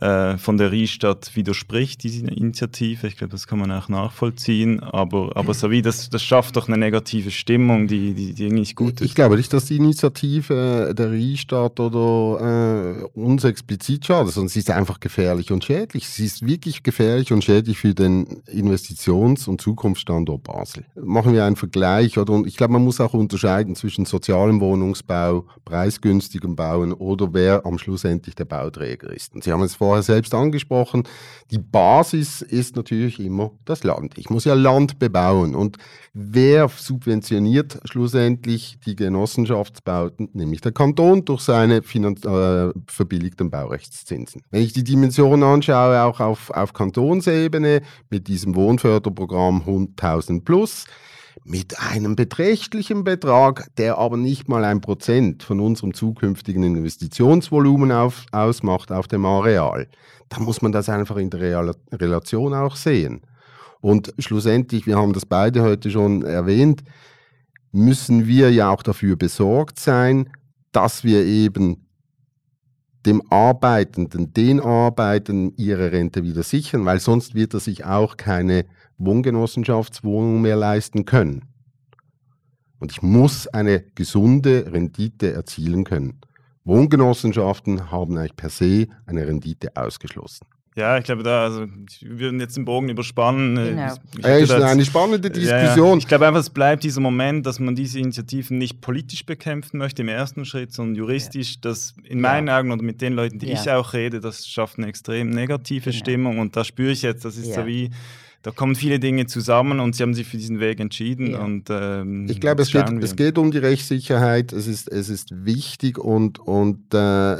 äh, von der Riestadt widerspricht, diese Initiative. Ich glaube, das kann man auch nachvollziehen, aber, aber so wie das, das schafft doch eine negative Stimmung, die, die, die eigentlich gut Ich ist. glaube nicht, dass die Initiative der Riestadt oder äh, uns explizit schadet, sondern sie ist einfach gefährlich und schädlich. Sie ist wirklich gefährlich und schädlich für den Investitions- und Zukunftsstandort Basel. Machen wir einen Vergleich, oder? Und ich glaube, man muss auch unterscheiden zwischen sozialem Wohnungsbau, preisgünstigem Bauen oder wer am Schluss endlich der Bauträger ist. Und Sie haben es vorher selbst angesprochen, die Basis ist natürlich immer das Land. Ich muss ja Land bebauen. Und wer subventioniert schlussendlich die Genossenschaftsbauten? Nämlich der Kanton durch seine Finanz äh, verbilligten Baurechtszinsen. Wenn ich die Dimension anschaue, auch auf, auf Kantonsebene mit diesem Wohnförderprogramm 100.000 plus, mit einem beträchtlichen Betrag, der aber nicht mal ein Prozent von unserem zukünftigen Investitionsvolumen auf, ausmacht auf dem Areal. Da muss man das einfach in der Real Relation auch sehen. Und schlussendlich, wir haben das beide heute schon erwähnt, müssen wir ja auch dafür besorgt sein, dass wir eben dem Arbeitenden, den Arbeitenden ihre Rente wieder sichern, weil sonst wird er sich auch keine Wohngenossenschaftswohnung mehr leisten können. Und ich muss eine gesunde Rendite erzielen können. Wohngenossenschaften haben eigentlich per se eine Rendite ausgeschlossen. Ja, ich glaube, da, also, wir würden jetzt den Bogen überspannen. Äh, Genau. ich- ich Ja, hätte ist eine spannende Ja, ja. Diskussion. Ich glaube einfach, es bleibt dieser Moment, dass man diese Initiativen nicht politisch bekämpfen möchte im ersten Schritt, sondern juristisch. Das in meinen Augen oder mit den Leuten, die Ja. ich auch rede, das schafft eine extrem negative. Stimmung und da spüre ich jetzt, das ist Ja. so wie, da kommen viele Dinge zusammen und sie haben sich für diesen Weg entschieden Ja. und ähm, Ich glaube, es geht, es geht um die Rechtssicherheit, es ist, es ist wichtig und, und äh,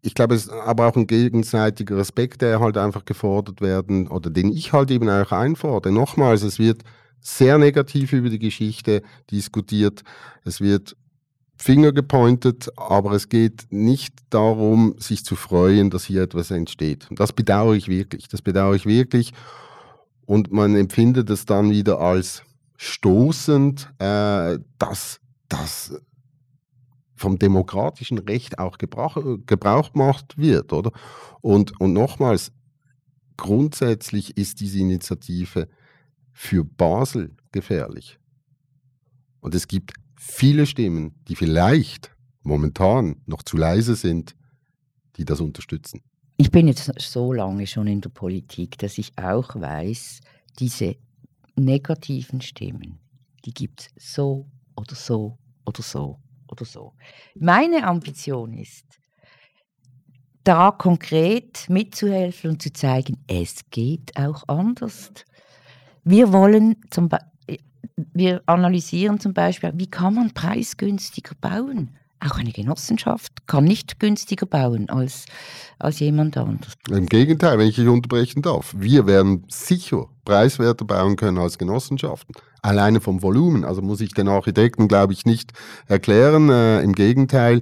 ich glaube, es ist aber auch ein gegenseitiger Respekt, der halt einfach gefordert werden oder den ich halt eben auch einfordere. Nochmals, es wird sehr negativ über die Geschichte diskutiert, es wird Finger gepointet, aber es geht nicht darum, sich zu freuen, dass hier etwas entsteht. Und das bedauere ich wirklich, das bedauere ich wirklich und man empfindet es dann wieder als stoßend, äh, dass das vom demokratischen Recht auch gebrauch, Gebrauch gemacht wird, oder? Und, und nochmals, grundsätzlich ist diese Initiative für Basel gefährlich. Und es gibt viele Stimmen, die vielleicht momentan noch zu leise sind, die das unterstützen. Ich bin jetzt so lange schon in der Politik, dass ich auch weiß, diese negativen Stimmen, die gibt es so oder so oder so oder so. Meine Ambition ist, da konkret mitzuhelfen und zu zeigen, es geht auch anders. Wir wollen zum Beispiel, wir analysieren zum Beispiel, wie kann man preisgünstiger bauen? Auch eine Genossenschaft kann nicht günstiger bauen als, als jemand anders. Im Gegenteil, wenn ich dich unterbrechen darf, wir werden sicher preiswerter bauen können als Genossenschaften. Alleine vom Volumen. Also muss ich den Architekten, glaube ich, nicht erklären. Äh, Im Gegenteil.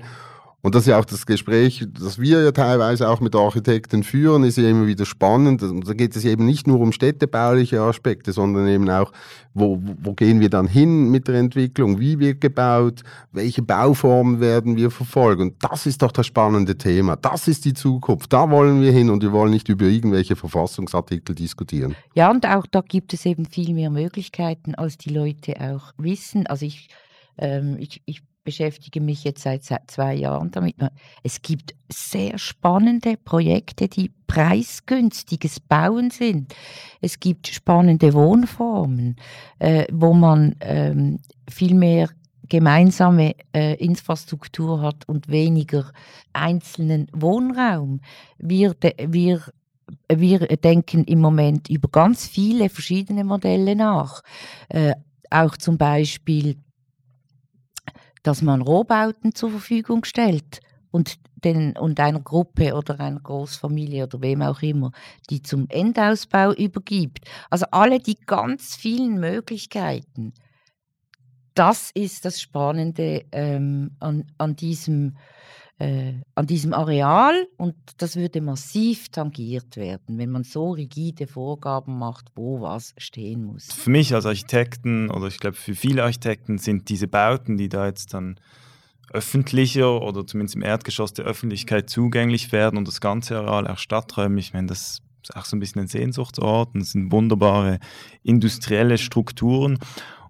Und das ist ja auch das Gespräch, das wir ja teilweise auch mit Architekten führen, ist ja immer wieder spannend. Und da geht es eben nicht nur um städtebauliche Aspekte, sondern eben auch, wo, wo gehen wir dann hin mit der Entwicklung, wie wird gebaut, welche Bauformen werden wir verfolgen. Und das ist doch das spannende Thema. Das ist die Zukunft. Da wollen wir hin und wir wollen nicht über irgendwelche Verfassungsartikel diskutieren. Ja, und auch da gibt es eben viel mehr Möglichkeiten, als die Leute auch wissen. Also ich, ähm, ich, ich beschäftige mich jetzt seit zwei Jahren damit. Es gibt sehr spannende Projekte, die preisgünstiges Bauen sind. Es gibt spannende Wohnformen, äh, wo man ähm, viel mehr gemeinsame äh, Infrastruktur hat und weniger einzelnen Wohnraum. Wir, wir, wir denken im Moment über ganz viele verschiedene Modelle nach. Äh, auch zum Beispiel dass man Rohbauten zur Verfügung stellt und, den, und einer Gruppe oder einer Großfamilie oder wem auch immer, die zum Endausbau übergibt. Also alle die ganz vielen Möglichkeiten. Das ist das Spannende ähm, an, an diesem äh, an diesem Areal und das würde massiv tangiert werden, wenn man so rigide Vorgaben macht, wo was stehen muss. Für mich als Architekten oder ich glaube für viele Architekten sind diese Bauten, die da jetzt dann öffentlicher oder zumindest im Erdgeschoss der Öffentlichkeit zugänglich werden und das ganze Areal auch stadträumlich, ich meine, das ist auch so ein bisschen ein Sehnsuchtsort und es sind wunderbare industrielle Strukturen.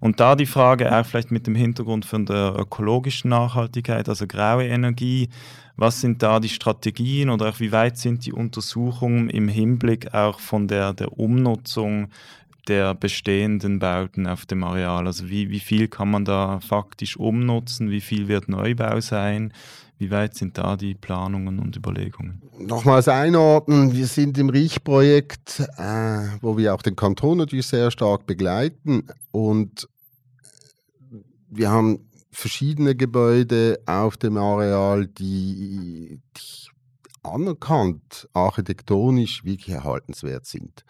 Und da die Frage auch vielleicht mit dem Hintergrund von der ökologischen Nachhaltigkeit, also graue Energie, was sind da die Strategien oder auch wie weit sind die Untersuchungen im Hinblick auch von der, der Umnutzung der bestehenden Bauten auf dem Areal? Also wie, wie viel kann man da faktisch umnutzen? Wie viel wird Neubau sein? Wie weit sind da die Planungen und Überlegungen? Nochmals einordnen, wir sind im Riech-Projekt, äh, wo wir auch den Kanton natürlich sehr stark begleiten und wir haben verschiedene Gebäude auf dem Areal, die, die anerkannt architektonisch wirklich erhaltenswert sind.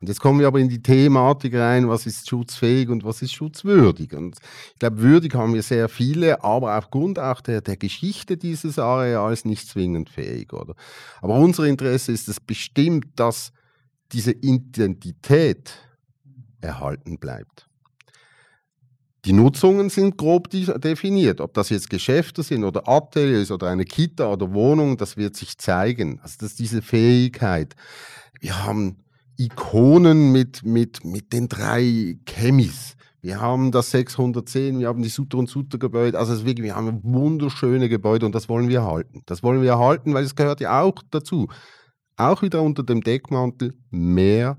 Und jetzt kommen wir aber in die Thematik rein, was ist schutzfähig und was ist schutzwürdig. Und ich glaube, würdig haben wir sehr viele, aber aufgrund auch der, der Geschichte dieses Areals nicht zwingend fähig. Oder? Aber unser Interesse ist es bestimmt, dass diese Identität erhalten bleibt. Die Nutzungen sind grob definiert. Ob das jetzt Geschäfte sind oder Ateliers oder eine Kita oder Wohnung, das wird sich zeigen. Also das ist diese Fähigkeit. Wir haben Ikonen mit, mit, mit den drei Chemis. Wir haben das 610, wir haben die Sutter und Sutter Gebäude. Also wirklich, wir haben wunderschöne Gebäude und das wollen wir erhalten. Das wollen wir erhalten, weil es gehört ja auch dazu. Auch wieder unter dem Deckmantel mehr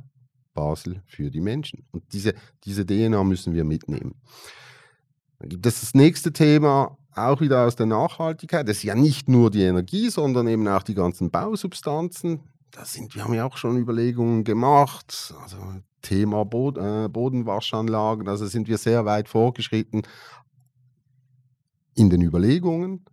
Basel für die Menschen. Und diese, diese DNA müssen wir mitnehmen. Dann gibt es das nächste Thema, auch wieder aus der Nachhaltigkeit. Das ist ja nicht nur die Energie, sondern eben auch die ganzen Bausubstanzen da sind, wir haben ja auch schon Überlegungen gemacht, also Thema Bod äh, Bodenwaschanlagen, also sind wir sehr weit vorgeschritten in den Überlegungen.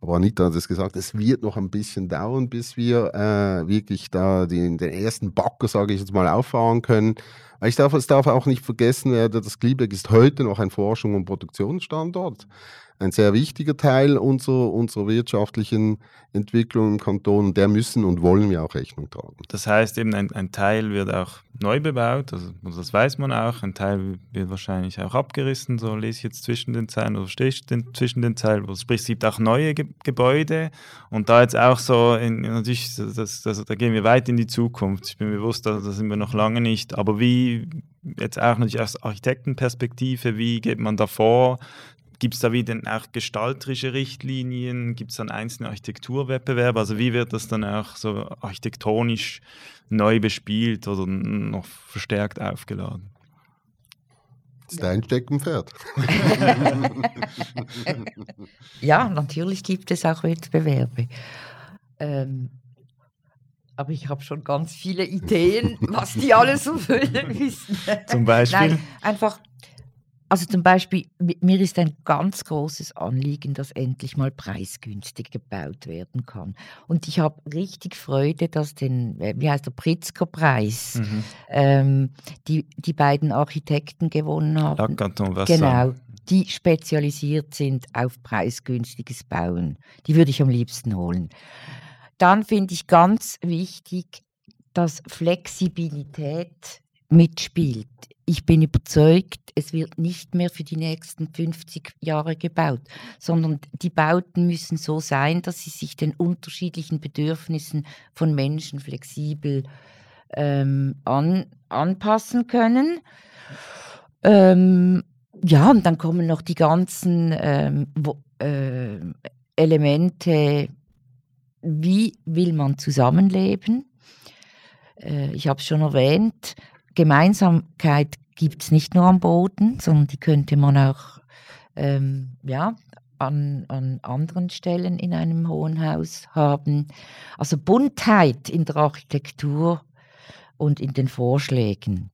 Aber Anita hat es gesagt, es wird noch ein bisschen dauern, bis wir äh, wirklich da den, den ersten Backer, sage ich jetzt mal, auffahren können. Ich darf, es darf auch nicht vergessen werden, das Gliebeck ist heute noch ein Forschung- und Produktionsstandort ein sehr wichtiger Teil unserer, unserer wirtschaftlichen Entwicklung im Kanton. Der müssen und wollen wir auch Rechnung tragen. Das heißt eben, ein, ein Teil wird auch neu bebaut, also, also das weiß man auch. Ein Teil wird wahrscheinlich auch abgerissen, so lese ich jetzt zwischen den Zeilen oder stehe ich den, zwischen den Zeilen. Sprich, es gibt auch neue Ge Gebäude und da jetzt auch so, in, natürlich, das, das, da gehen wir weit in die Zukunft. Ich bin bewusst, da, da sind wir noch lange nicht. Aber wie, jetzt auch natürlich aus Architektenperspektive, wie geht man da vor, Gibt es da wieder auch gestalterische Richtlinien? Gibt es dann einzelne Architekturwettbewerbe? Also wie wird das dann auch so architektonisch neu bespielt oder noch verstärkt aufgeladen? Das ist dein Steckenpferd. ja, natürlich gibt es auch Wettbewerbe. Ähm, aber ich habe schon ganz viele Ideen, was die alle so wissen. Zum Beispiel? Nein, einfach also zum Beispiel, mir ist ein ganz großes Anliegen, dass endlich mal preisgünstig gebaut werden kann. Und ich habe richtig Freude, dass den, äh, wie heißt der, Pritzker-Preis, mhm. ähm, die, die beiden Architekten gewonnen haben. Lacanton, Genau, die spezialisiert sind auf preisgünstiges Bauen. Die würde ich am liebsten holen. Dann finde ich ganz wichtig, dass Flexibilität mitspielt. Ich bin überzeugt, es wird nicht mehr für die nächsten 50 Jahre gebaut, sondern die Bauten müssen so sein, dass sie sich den unterschiedlichen Bedürfnissen von Menschen flexibel ähm, an, anpassen können. Ähm, ja, und dann kommen noch die ganzen ähm, wo, äh, Elemente, wie will man zusammenleben? Äh, ich habe es schon erwähnt, Gemeinsamkeit gibt es nicht nur am Boden, sondern die könnte man auch ähm, ja, an, an anderen Stellen in einem hohen Haus haben. Also Buntheit in der Architektur und in den Vorschlägen.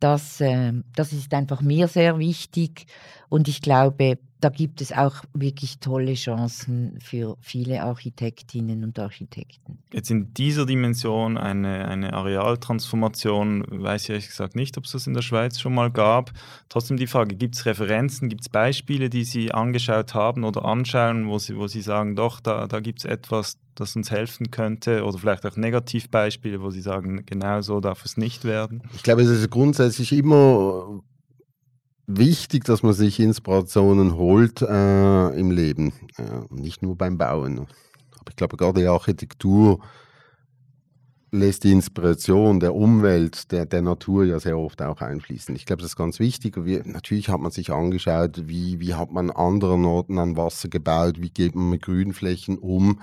Das, äh, das ist einfach mir sehr wichtig und ich glaube, da gibt es auch wirklich tolle Chancen für viele Architektinnen und Architekten. Jetzt in dieser Dimension eine, eine Arealtransformation, weiß ich ehrlich gesagt nicht, ob es das in der Schweiz schon mal gab. Trotzdem die Frage, gibt es Referenzen, gibt es Beispiele, die Sie angeschaut haben oder anschauen, wo Sie, wo Sie sagen, doch, da, da gibt es etwas, das uns helfen könnte oder vielleicht auch Negativbeispiele, wo Sie sagen, genau so darf es nicht werden? Ich glaube, es ist grundsätzlich immer wichtig, dass man sich Inspirationen holt äh, im Leben, äh, nicht nur beim Bauen. Aber ich glaube, gerade die Architektur lässt die Inspiration der Umwelt, der, der Natur ja sehr oft auch einfließen. Ich glaube, das ist ganz wichtig. Wir, natürlich hat man sich angeschaut, wie, wie hat man anderen Orten an Wasser gebaut, wie geht man mit Grünflächen um.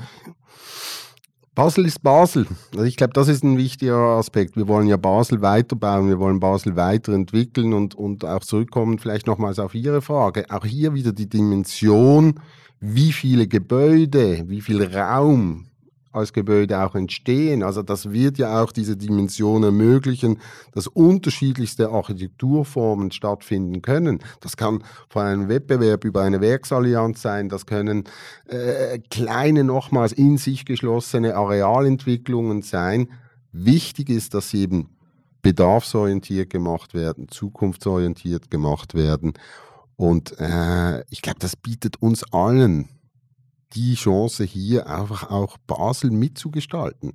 Basel ist Basel. Also ich glaube, das ist ein wichtiger Aspekt. Wir wollen ja Basel weiterbauen, wir wollen Basel weiterentwickeln und, und auch zurückkommen vielleicht nochmals auf Ihre Frage. Auch hier wieder die Dimension, wie viele Gebäude, wie viel Raum als Gebäude auch entstehen. Also das wird ja auch diese Dimension ermöglichen, dass unterschiedlichste Architekturformen stattfinden können. Das kann von einem Wettbewerb über eine Werksallianz sein, das können äh, kleine, nochmals in sich geschlossene Arealentwicklungen sein. Wichtig ist, dass sie eben bedarfsorientiert gemacht werden, zukunftsorientiert gemacht werden. Und äh, ich glaube, das bietet uns allen die Chance, hier einfach auch Basel mitzugestalten.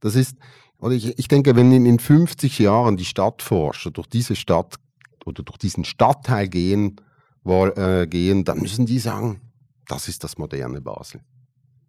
Das ist, oder ich, ich denke, wenn in, in 50 Jahren die Stadtforscher durch diese Stadt oder durch diesen Stadtteil gehen, wo, äh, gehen, dann müssen die sagen, das ist das moderne Basel.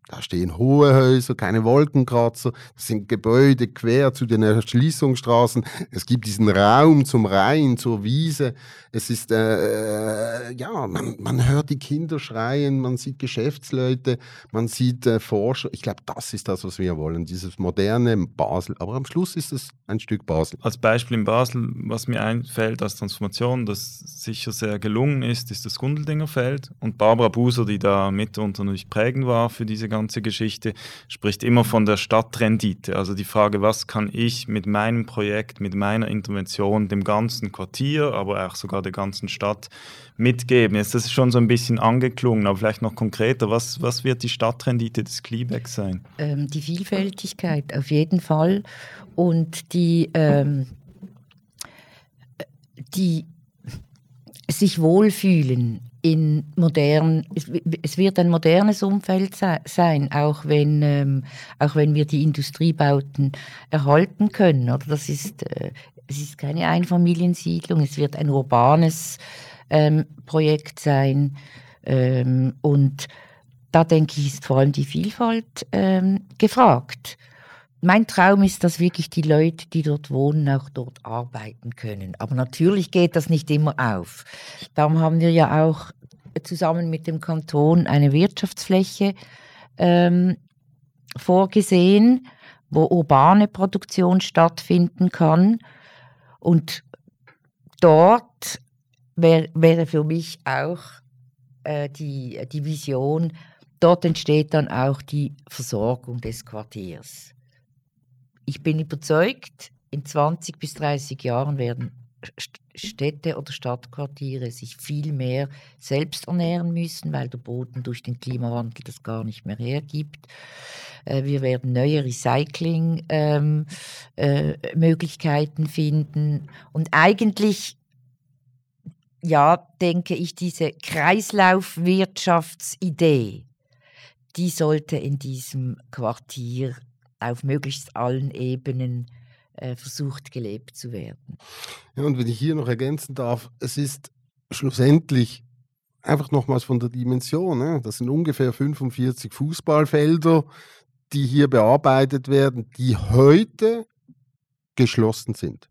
Da stehen hohe Häuser, keine Wolkenkratzer, das sind Gebäude quer zu den Erschließungsstraßen. Es gibt diesen Raum zum Rhein, zur Wiese. Es ist, äh, äh, ja, man, man hört die Kinder schreien, man sieht Geschäftsleute, man sieht äh, Forscher. Ich glaube, das ist das, was wir wollen, dieses moderne Basel. Aber am Schluss ist es ein Stück Basel. Als Beispiel in Basel, was mir einfällt als Transformation, das sicher sehr gelungen ist, ist das Gundeldinger Feld. Und Barbara Buser, die da mitunter natürlich prägend war für diese ganze Geschichte, spricht immer von der Stadtrendite. Also die Frage, was kann ich mit meinem Projekt, mit meiner Intervention dem ganzen Quartier, aber auch sogar der ganzen Stadt mitgeben? Jetzt das ist schon so ein bisschen angeklungen, aber vielleicht noch konkreter. Was, was wird die Stadtrendite des Kleebecks sein? Ähm, die Vielfältigkeit auf jeden Fall und die, ähm, die sich wohlfühlen in modern, es, wird ein modernes Umfeld sein, auch wenn, ähm, auch wenn wir die Industriebauten erhalten können. Oder das ist, äh, es ist keine Einfamiliensiedlung, es wird ein urbanes ähm, Projekt sein. Ähm, und da denke ich, ist vor allem die Vielfalt ähm, gefragt mein Traum ist, dass wirklich die Leute, die dort wohnen, auch dort arbeiten können. Aber natürlich geht das nicht immer auf. Darum haben wir ja auch zusammen mit dem Kanton eine Wirtschaftsfläche ähm, vorgesehen, wo urbane Produktion stattfinden kann. Und dort wär, wäre für mich auch äh, die, die Vision, dort entsteht dann auch die Versorgung des Quartiers ich bin überzeugt, in 20 bis 30 Jahren werden Städte oder Stadtquartiere sich viel mehr selbst ernähren müssen, weil der Boden durch den Klimawandel das gar nicht mehr hergibt. Äh, wir werden neue Recycling-Möglichkeiten ähm, äh, finden und eigentlich ja, denke ich, diese Kreislaufwirtschaftsidee, die sollte in diesem Quartier auf möglichst allen Ebenen äh, versucht gelebt zu werden. Ja, und wenn ich hier noch ergänzen darf, es ist schlussendlich einfach nochmals von der Dimension. Ne? Das sind ungefähr 45 Fußballfelder, die hier bearbeitet werden, die heute geschlossen sind.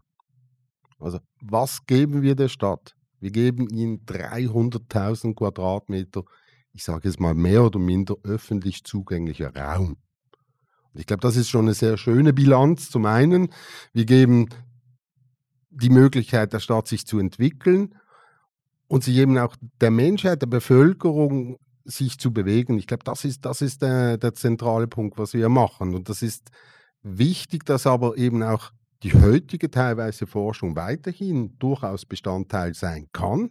Also was geben wir der Stadt? Wir geben ihnen 300.000 Quadratmeter, ich sage es mal mehr oder minder öffentlich zugänglicher Raum. Ich glaube, das ist schon eine sehr schöne Bilanz. Zum einen, wir geben die Möglichkeit der Stadt, sich zu entwickeln und sie geben auch der Menschheit, der Bevölkerung, sich zu bewegen. Ich glaube, das ist, das ist der, der zentrale Punkt, was wir machen. Und das ist wichtig, dass aber eben auch die heutige teilweise Forschung weiterhin durchaus Bestandteil sein kann.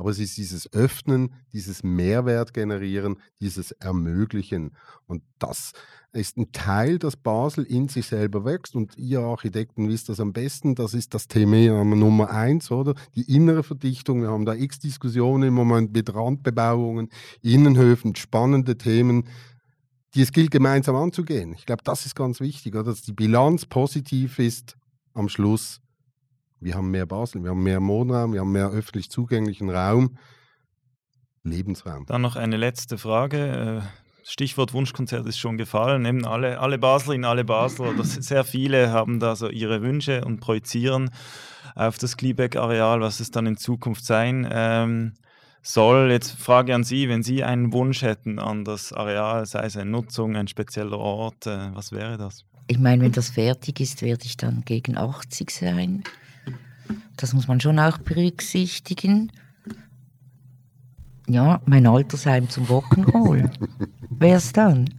Aber es ist dieses Öffnen, dieses Mehrwert generieren, dieses Ermöglichen. Und das ist ein Teil, das Basel in sich selber wächst. Und ihr Architekten wisst das am besten. Das ist das Thema Nummer eins, oder? Die innere Verdichtung. Wir haben da x Diskussionen im Moment mit Randbebauungen, Innenhöfen, spannende Themen, die es gilt gemeinsam anzugehen. Ich glaube, das ist ganz wichtig, oder? dass die Bilanz positiv ist am Schluss, wir haben mehr Basel, wir haben mehr Wohnraum, wir haben mehr öffentlich zugänglichen Raum, Lebensraum. Dann noch eine letzte Frage. Äh, Stichwort Wunschkonzert ist schon gefallen. Eben alle, alle Baslerinnen, alle Basler, oder sehr viele haben da so ihre Wünsche und projizieren auf das Gliebeck-Areal, was es dann in Zukunft sein ähm, soll. Jetzt Frage an Sie, wenn Sie einen Wunsch hätten an das Areal, sei es eine Nutzung, ein spezieller Ort, äh, was wäre das? Ich meine, wenn das fertig ist, werde ich dann gegen 80 sein. Das muss man schon auch berücksichtigen. Ja, mein Altersheim zum Rock'n'Roll. Wer es dann?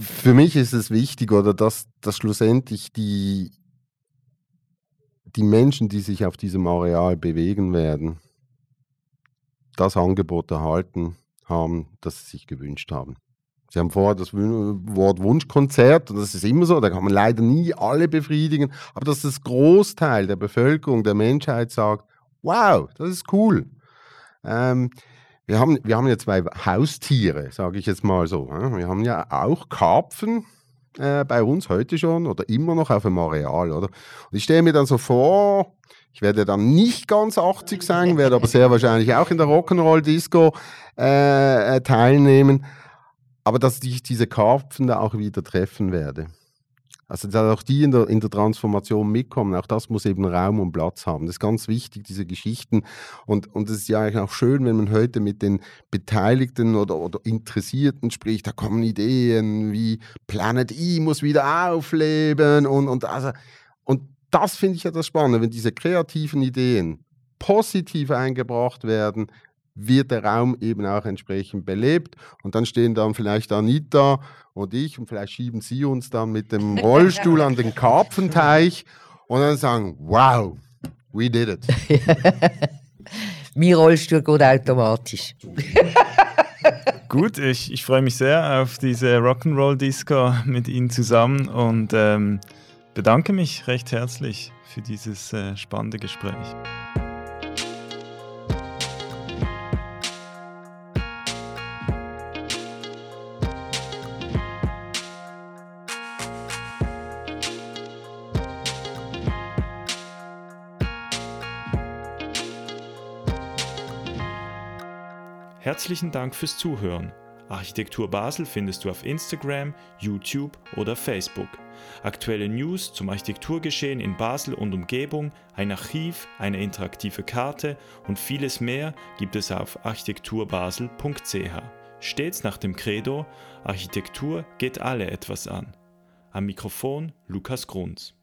Für mich ist es wichtig, oder dass, dass schlussendlich die, die Menschen, die sich auf diesem Areal bewegen werden, das Angebot erhalten haben, das sie sich gewünscht haben. Sie haben vorher das Wort Wunschkonzert und das ist immer so, da kann man leider nie alle befriedigen, aber dass das Großteil der Bevölkerung, der Menschheit sagt, wow, das ist cool. Ähm, wir, haben, wir haben ja zwei Haustiere, sage ich jetzt mal so. Wir haben ja auch Karpfen äh, bei uns heute schon oder immer noch auf dem Areal. Oder? Und ich stelle mir dann so vor, ich werde dann nicht ganz 80 sein, werde aber sehr wahrscheinlich auch in der Rock'n'Roll-Disco äh, äh teilnehmen aber dass ich diese Karpfen da auch wieder treffen werde. Also dass auch die in der, in der Transformation mitkommen, auch das muss eben Raum und Platz haben. Das ist ganz wichtig, diese Geschichten. Und, und es ist ja eigentlich auch schön, wenn man heute mit den Beteiligten oder, oder Interessierten spricht, da kommen Ideen wie Planet E muss wieder aufleben und, und, also, und das finde ich ja das Spannende, wenn diese kreativen Ideen positiv eingebracht werden, wird der Raum eben auch entsprechend belebt. Und dann stehen dann vielleicht Anita und ich und vielleicht schieben sie uns dann mit dem Rollstuhl an den Karpfenteich und dann sagen, wow, we did it. mein Rollstuhl geht automatisch. Gut, ich, ich freue mich sehr auf diese Rock'n'Roll-Disco mit Ihnen zusammen und ähm, bedanke mich recht herzlich für dieses äh, spannende Gespräch. Herzlichen Dank fürs Zuhören. Architektur Basel findest du auf Instagram, YouTube oder Facebook. Aktuelle News zum Architekturgeschehen in Basel und Umgebung, ein Archiv, eine interaktive Karte und vieles mehr gibt es auf architekturbasel.ch. Stets nach dem Credo, Architektur geht alle etwas an. Am Mikrofon Lukas Grunz.